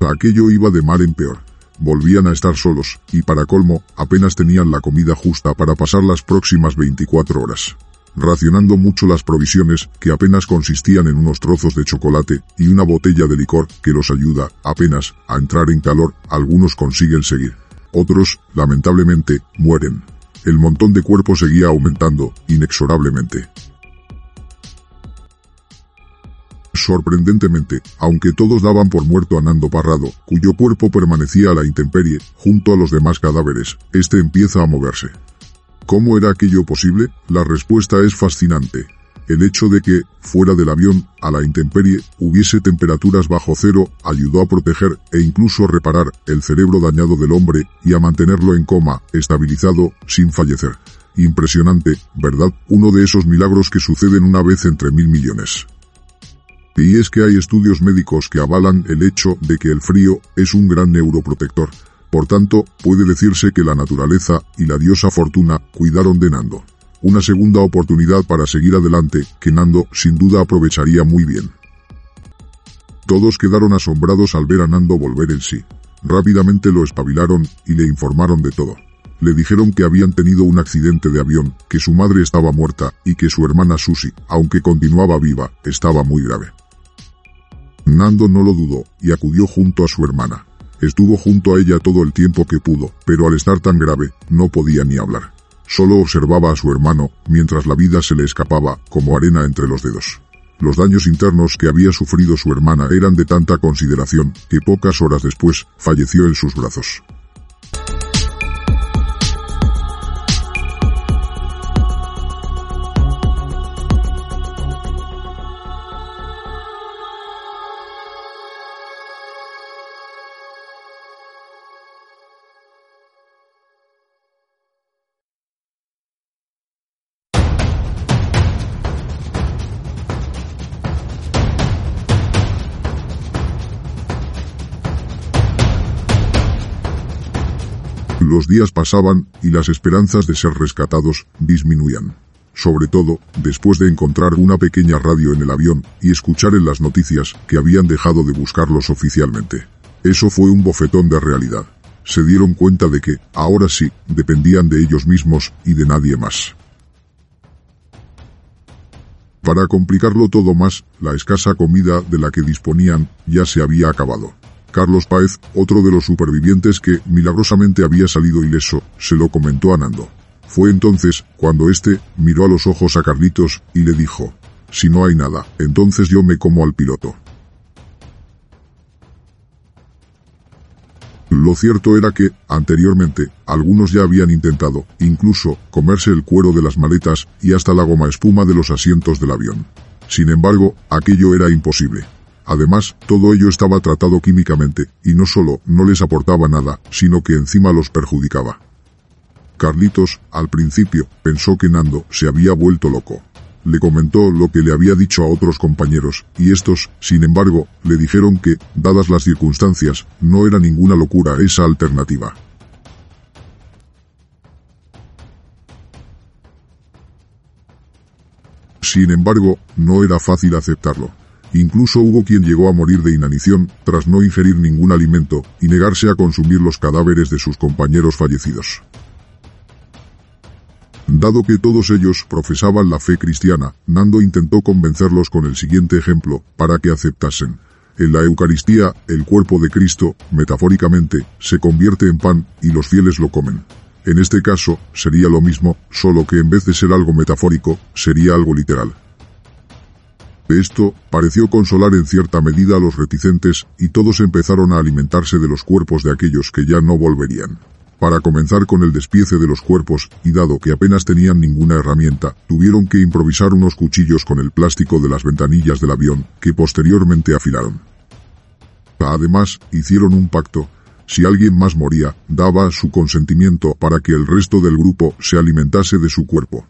Aquello iba de mal en peor. Volvían a estar solos, y para colmo, apenas tenían la comida justa para pasar las próximas 24 horas. Racionando mucho las provisiones, que apenas consistían en unos trozos de chocolate y una botella de licor que los ayuda, apenas, a entrar en calor, algunos consiguen seguir. Otros, lamentablemente, mueren. El montón de cuerpos seguía aumentando, inexorablemente. Sorprendentemente, aunque todos daban por muerto a Nando Parrado, cuyo cuerpo permanecía a la intemperie, junto a los demás cadáveres, este empieza a moverse. ¿Cómo era aquello posible? La respuesta es fascinante. El hecho de que, fuera del avión, a la intemperie, hubiese temperaturas bajo cero, ayudó a proteger e incluso reparar el cerebro dañado del hombre y a mantenerlo en coma, estabilizado, sin fallecer. Impresionante, ¿verdad? Uno de esos milagros que suceden una vez entre mil millones. Y es que hay estudios médicos que avalan el hecho de que el frío es un gran neuroprotector. Por tanto, puede decirse que la naturaleza y la diosa Fortuna cuidaron de Nando. Una segunda oportunidad para seguir adelante que Nando sin duda aprovecharía muy bien. Todos quedaron asombrados al ver a Nando volver en sí. Rápidamente lo espabilaron y le informaron de todo. Le dijeron que habían tenido un accidente de avión, que su madre estaba muerta y que su hermana Susie, aunque continuaba viva, estaba muy grave. Nando no lo dudó y acudió junto a su hermana. Estuvo junto a ella todo el tiempo que pudo, pero al estar tan grave, no podía ni hablar. Solo observaba a su hermano, mientras la vida se le escapaba, como arena entre los dedos. Los daños internos que había sufrido su hermana eran de tanta consideración, que pocas horas después, falleció en sus brazos. Los días pasaban y las esperanzas de ser rescatados disminuían. Sobre todo, después de encontrar una pequeña radio en el avión y escuchar en las noticias que habían dejado de buscarlos oficialmente. Eso fue un bofetón de realidad. Se dieron cuenta de que, ahora sí, dependían de ellos mismos y de nadie más. Para complicarlo todo más, la escasa comida de la que disponían ya se había acabado. Carlos Páez, otro de los supervivientes que milagrosamente había salido ileso, se lo comentó a Nando. Fue entonces cuando éste miró a los ojos a Carlitos y le dijo, si no hay nada, entonces yo me como al piloto. Lo cierto era que, anteriormente, algunos ya habían intentado, incluso, comerse el cuero de las maletas y hasta la goma espuma de los asientos del avión. Sin embargo, aquello era imposible. Además, todo ello estaba tratado químicamente, y no solo no les aportaba nada, sino que encima los perjudicaba. Carlitos, al principio, pensó que Nando se había vuelto loco. Le comentó lo que le había dicho a otros compañeros, y estos, sin embargo, le dijeron que, dadas las circunstancias, no era ninguna locura esa alternativa. Sin embargo, no era fácil aceptarlo. Incluso hubo quien llegó a morir de inanición, tras no ingerir ningún alimento, y negarse a consumir los cadáveres de sus compañeros fallecidos. Dado que todos ellos profesaban la fe cristiana, Nando intentó convencerlos con el siguiente ejemplo, para que aceptasen. En la Eucaristía, el cuerpo de Cristo, metafóricamente, se convierte en pan, y los fieles lo comen. En este caso, sería lo mismo, solo que en vez de ser algo metafórico, sería algo literal. Esto pareció consolar en cierta medida a los reticentes y todos empezaron a alimentarse de los cuerpos de aquellos que ya no volverían. Para comenzar con el despiece de los cuerpos, y dado que apenas tenían ninguna herramienta, tuvieron que improvisar unos cuchillos con el plástico de las ventanillas del avión, que posteriormente afilaron. Además, hicieron un pacto. Si alguien más moría, daba su consentimiento para que el resto del grupo se alimentase de su cuerpo.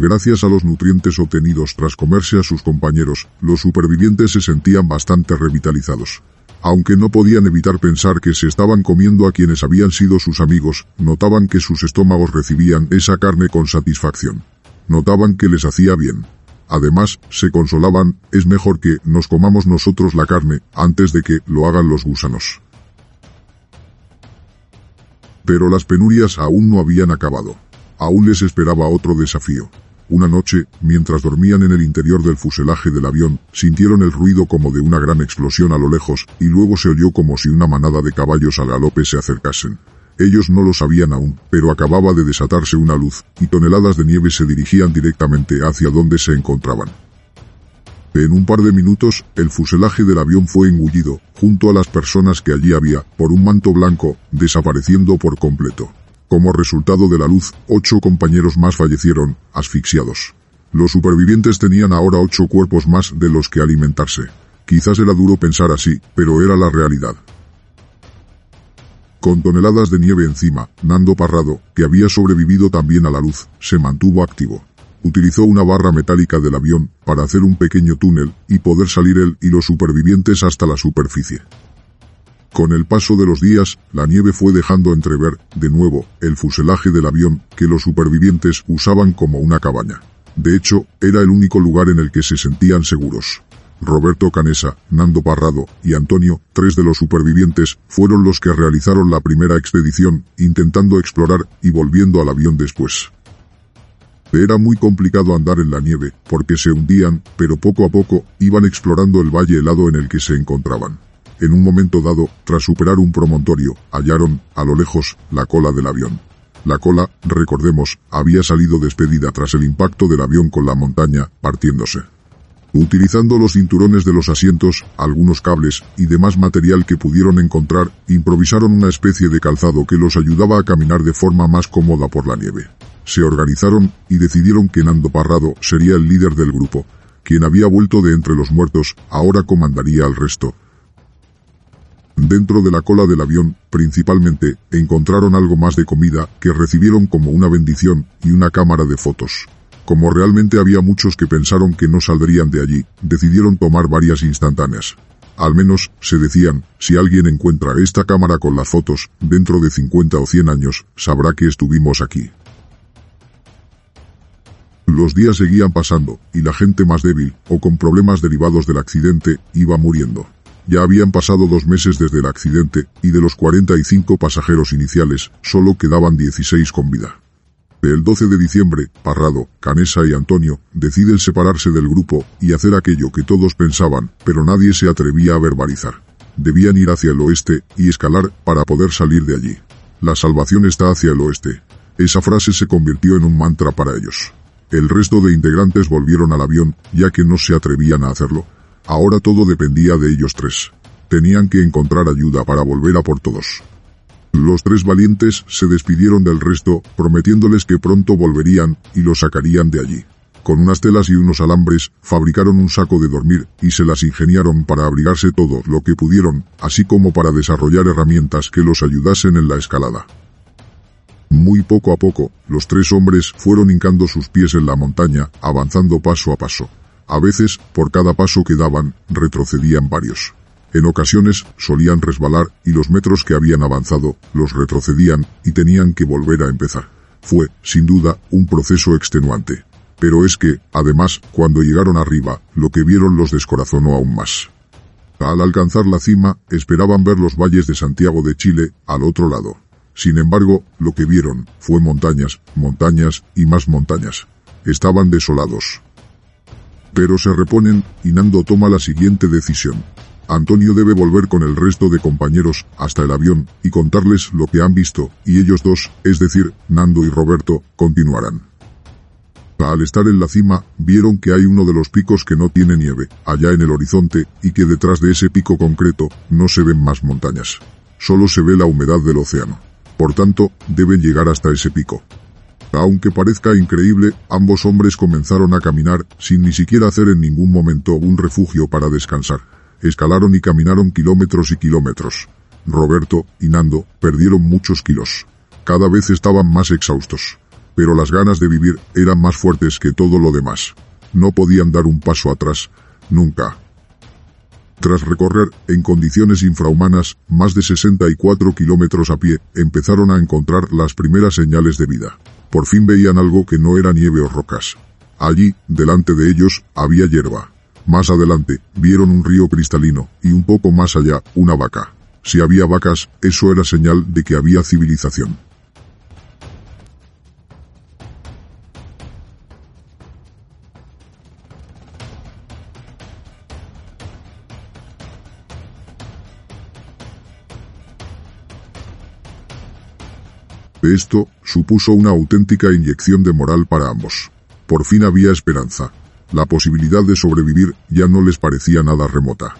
Gracias a los nutrientes obtenidos tras comerse a sus compañeros, los supervivientes se sentían bastante revitalizados. Aunque no podían evitar pensar que se estaban comiendo a quienes habían sido sus amigos, notaban que sus estómagos recibían esa carne con satisfacción. Notaban que les hacía bien. Además, se consolaban, es mejor que nos comamos nosotros la carne, antes de que lo hagan los gusanos. Pero las penurias aún no habían acabado. Aún les esperaba otro desafío. Una noche, mientras dormían en el interior del fuselaje del avión, sintieron el ruido como de una gran explosión a lo lejos, y luego se oyó como si una manada de caballos al galope se acercasen. Ellos no lo sabían aún, pero acababa de desatarse una luz, y toneladas de nieve se dirigían directamente hacia donde se encontraban. En un par de minutos, el fuselaje del avión fue engullido, junto a las personas que allí había, por un manto blanco, desapareciendo por completo. Como resultado de la luz, ocho compañeros más fallecieron, asfixiados. Los supervivientes tenían ahora ocho cuerpos más de los que alimentarse. Quizás era duro pensar así, pero era la realidad. Con toneladas de nieve encima, Nando Parrado, que había sobrevivido también a la luz, se mantuvo activo. Utilizó una barra metálica del avión para hacer un pequeño túnel y poder salir él y los supervivientes hasta la superficie. Con el paso de los días, la nieve fue dejando entrever, de nuevo, el fuselaje del avión que los supervivientes usaban como una cabaña. De hecho, era el único lugar en el que se sentían seguros. Roberto Canesa, Nando Parrado y Antonio, tres de los supervivientes, fueron los que realizaron la primera expedición, intentando explorar y volviendo al avión después. Era muy complicado andar en la nieve, porque se hundían, pero poco a poco iban explorando el valle helado en el que se encontraban. En un momento dado, tras superar un promontorio, hallaron, a lo lejos, la cola del avión. La cola, recordemos, había salido despedida tras el impacto del avión con la montaña, partiéndose. Utilizando los cinturones de los asientos, algunos cables y demás material que pudieron encontrar, improvisaron una especie de calzado que los ayudaba a caminar de forma más cómoda por la nieve. Se organizaron y decidieron que Nando Parrado sería el líder del grupo. Quien había vuelto de entre los muertos, ahora comandaría al resto, Dentro de la cola del avión, principalmente, encontraron algo más de comida que recibieron como una bendición y una cámara de fotos. Como realmente había muchos que pensaron que no saldrían de allí, decidieron tomar varias instantáneas. Al menos, se decían, si alguien encuentra esta cámara con las fotos, dentro de 50 o 100 años, sabrá que estuvimos aquí. Los días seguían pasando, y la gente más débil, o con problemas derivados del accidente, iba muriendo. Ya habían pasado dos meses desde el accidente, y de los 45 pasajeros iniciales, solo quedaban 16 con vida. El 12 de diciembre, Parrado, Canesa y Antonio deciden separarse del grupo y hacer aquello que todos pensaban, pero nadie se atrevía a verbalizar. Debían ir hacia el oeste y escalar para poder salir de allí. La salvación está hacia el oeste. Esa frase se convirtió en un mantra para ellos. El resto de integrantes volvieron al avión, ya que no se atrevían a hacerlo, Ahora todo dependía de ellos tres. Tenían que encontrar ayuda para volver a por todos. Los tres valientes se despidieron del resto, prometiéndoles que pronto volverían y los sacarían de allí. Con unas telas y unos alambres, fabricaron un saco de dormir y se las ingeniaron para abrigarse todo lo que pudieron, así como para desarrollar herramientas que los ayudasen en la escalada. Muy poco a poco, los tres hombres fueron hincando sus pies en la montaña, avanzando paso a paso. A veces, por cada paso que daban, retrocedían varios. En ocasiones, solían resbalar y los metros que habían avanzado, los retrocedían y tenían que volver a empezar. Fue, sin duda, un proceso extenuante. Pero es que, además, cuando llegaron arriba, lo que vieron los descorazonó aún más. Al alcanzar la cima, esperaban ver los valles de Santiago de Chile, al otro lado. Sin embargo, lo que vieron, fue montañas, montañas y más montañas. Estaban desolados. Pero se reponen, y Nando toma la siguiente decisión. Antonio debe volver con el resto de compañeros hasta el avión y contarles lo que han visto, y ellos dos, es decir, Nando y Roberto, continuarán. Al estar en la cima, vieron que hay uno de los picos que no tiene nieve, allá en el horizonte, y que detrás de ese pico concreto, no se ven más montañas. Solo se ve la humedad del océano. Por tanto, deben llegar hasta ese pico. Aunque parezca increíble, ambos hombres comenzaron a caminar, sin ni siquiera hacer en ningún momento un refugio para descansar. Escalaron y caminaron kilómetros y kilómetros. Roberto y Nando perdieron muchos kilos. Cada vez estaban más exhaustos. Pero las ganas de vivir eran más fuertes que todo lo demás. No podían dar un paso atrás. Nunca. Tras recorrer, en condiciones infrahumanas, más de 64 kilómetros a pie, empezaron a encontrar las primeras señales de vida. Por fin veían algo que no era nieve o rocas. Allí, delante de ellos, había hierba. Más adelante, vieron un río cristalino, y un poco más allá, una vaca. Si había vacas, eso era señal de que había civilización. Esto supuso una auténtica inyección de moral para ambos. Por fin había esperanza. La posibilidad de sobrevivir ya no les parecía nada remota.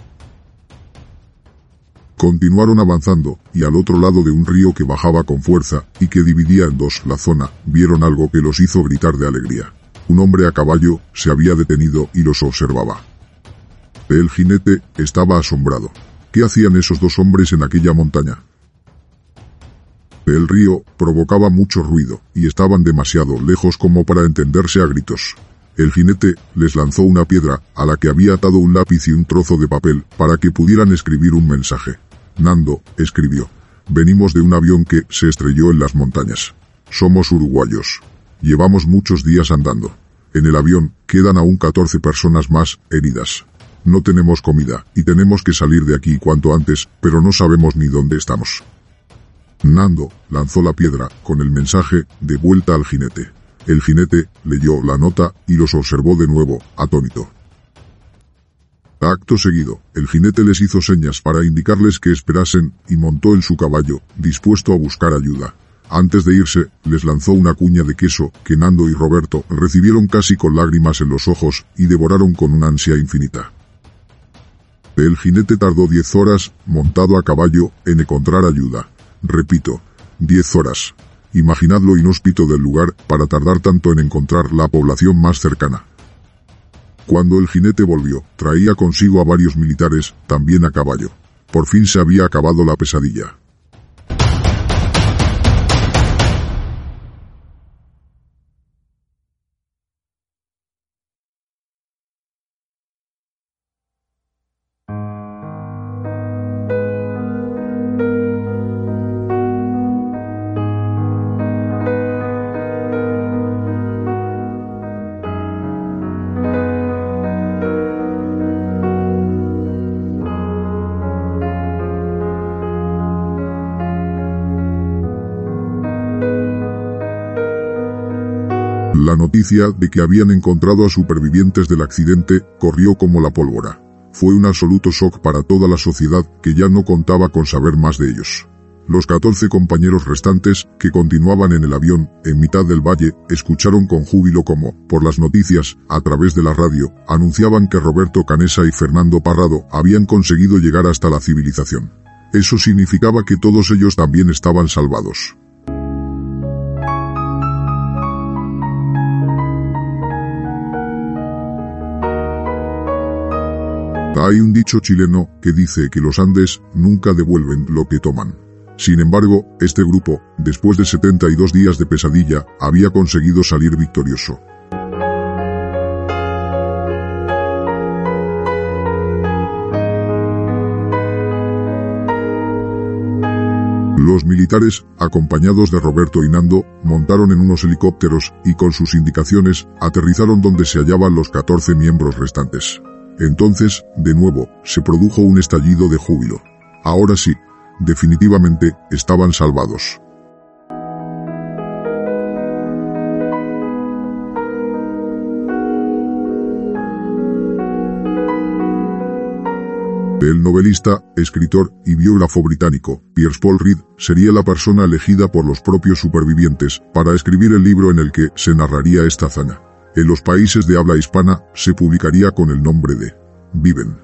Continuaron avanzando, y al otro lado de un río que bajaba con fuerza y que dividía en dos la zona, vieron algo que los hizo gritar de alegría. Un hombre a caballo se había detenido y los observaba. El jinete estaba asombrado. ¿Qué hacían esos dos hombres en aquella montaña? El río provocaba mucho ruido, y estaban demasiado lejos como para entenderse a gritos. El jinete les lanzó una piedra, a la que había atado un lápiz y un trozo de papel, para que pudieran escribir un mensaje. Nando, escribió. Venimos de un avión que se estrelló en las montañas. Somos uruguayos. Llevamos muchos días andando. En el avión quedan aún 14 personas más heridas. No tenemos comida, y tenemos que salir de aquí cuanto antes, pero no sabemos ni dónde estamos. Nando lanzó la piedra con el mensaje de vuelta al jinete. El jinete leyó la nota y los observó de nuevo, atónito. Acto seguido, el jinete les hizo señas para indicarles que esperasen y montó en su caballo, dispuesto a buscar ayuda. Antes de irse, les lanzó una cuña de queso que Nando y Roberto recibieron casi con lágrimas en los ojos y devoraron con una ansia infinita. El jinete tardó diez horas, montado a caballo, en encontrar ayuda. Repito, diez horas. Imaginad lo inhóspito del lugar para tardar tanto en encontrar la población más cercana. Cuando el jinete volvió, traía consigo a varios militares, también a caballo. Por fin se había acabado la pesadilla. Noticia de que habían encontrado a supervivientes del accidente corrió como la pólvora. Fue un absoluto shock para toda la sociedad que ya no contaba con saber más de ellos. Los 14 compañeros restantes, que continuaban en el avión, en mitad del valle, escucharon con júbilo como, por las noticias, a través de la radio, anunciaban que Roberto Canesa y Fernando Parrado habían conseguido llegar hasta la civilización. Eso significaba que todos ellos también estaban salvados. Hay un dicho chileno que dice que los Andes nunca devuelven lo que toman. Sin embargo, este grupo, después de 72 días de pesadilla, había conseguido salir victorioso. Los militares, acompañados de Roberto y Nando, montaron en unos helicópteros y con sus indicaciones aterrizaron donde se hallaban los 14 miembros restantes. Entonces, de nuevo, se produjo un estallido de júbilo. Ahora sí, definitivamente, estaban salvados. El novelista, escritor y biógrafo británico, Piers Paul Reed, sería la persona elegida por los propios supervivientes para escribir el libro en el que se narraría esta hazaña. En los países de habla hispana se publicaría con el nombre de Viven.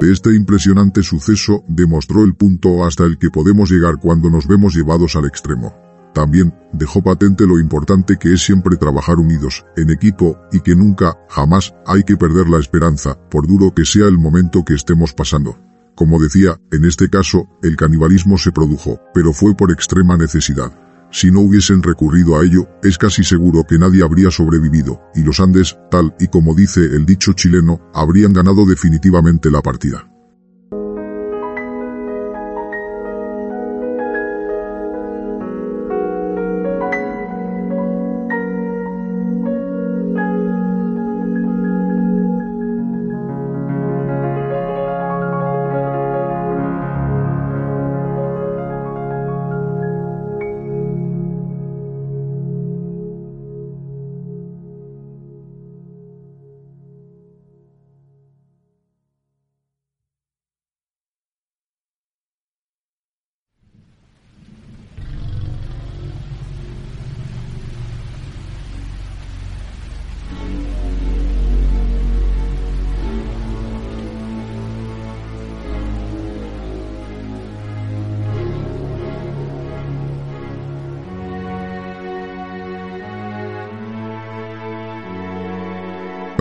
Este impresionante suceso demostró el punto hasta el que podemos llegar cuando nos vemos llevados al extremo. También dejó patente lo importante que es siempre trabajar unidos, en equipo, y que nunca, jamás, hay que perder la esperanza, por duro que sea el momento que estemos pasando. Como decía, en este caso, el canibalismo se produjo, pero fue por extrema necesidad. Si no hubiesen recurrido a ello, es casi seguro que nadie habría sobrevivido, y los Andes, tal y como dice el dicho chileno, habrían ganado definitivamente la partida.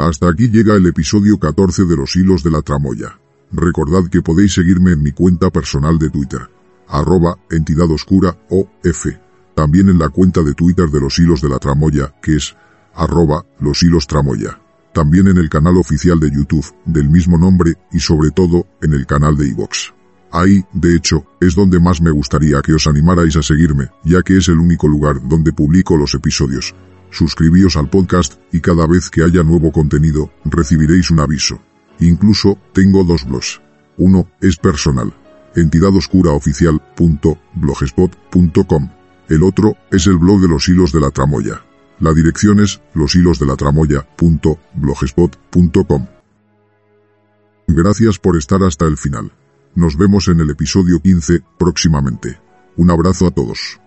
Hasta aquí llega el episodio 14 de los hilos de la tramoya. Recordad que podéis seguirme en mi cuenta personal de Twitter, arroba entidad o F. También en la cuenta de Twitter de los hilos de la tramoya, que es arroba los hilos tramoya. También en el canal oficial de YouTube, del mismo nombre, y sobre todo, en el canal de iVox. Ahí, de hecho, es donde más me gustaría que os animarais a seguirme, ya que es el único lugar donde publico los episodios. Suscribíos al podcast y cada vez que haya nuevo contenido, recibiréis un aviso. Incluso, tengo dos blogs. Uno es personal, entidadoscuraoficial.blogspot.com. El otro es el blog de los hilos de la tramoya. La dirección es loshilosdelatramoya.blogspot.com. Gracias por estar hasta el final. Nos vemos en el episodio 15 próximamente. Un abrazo a todos.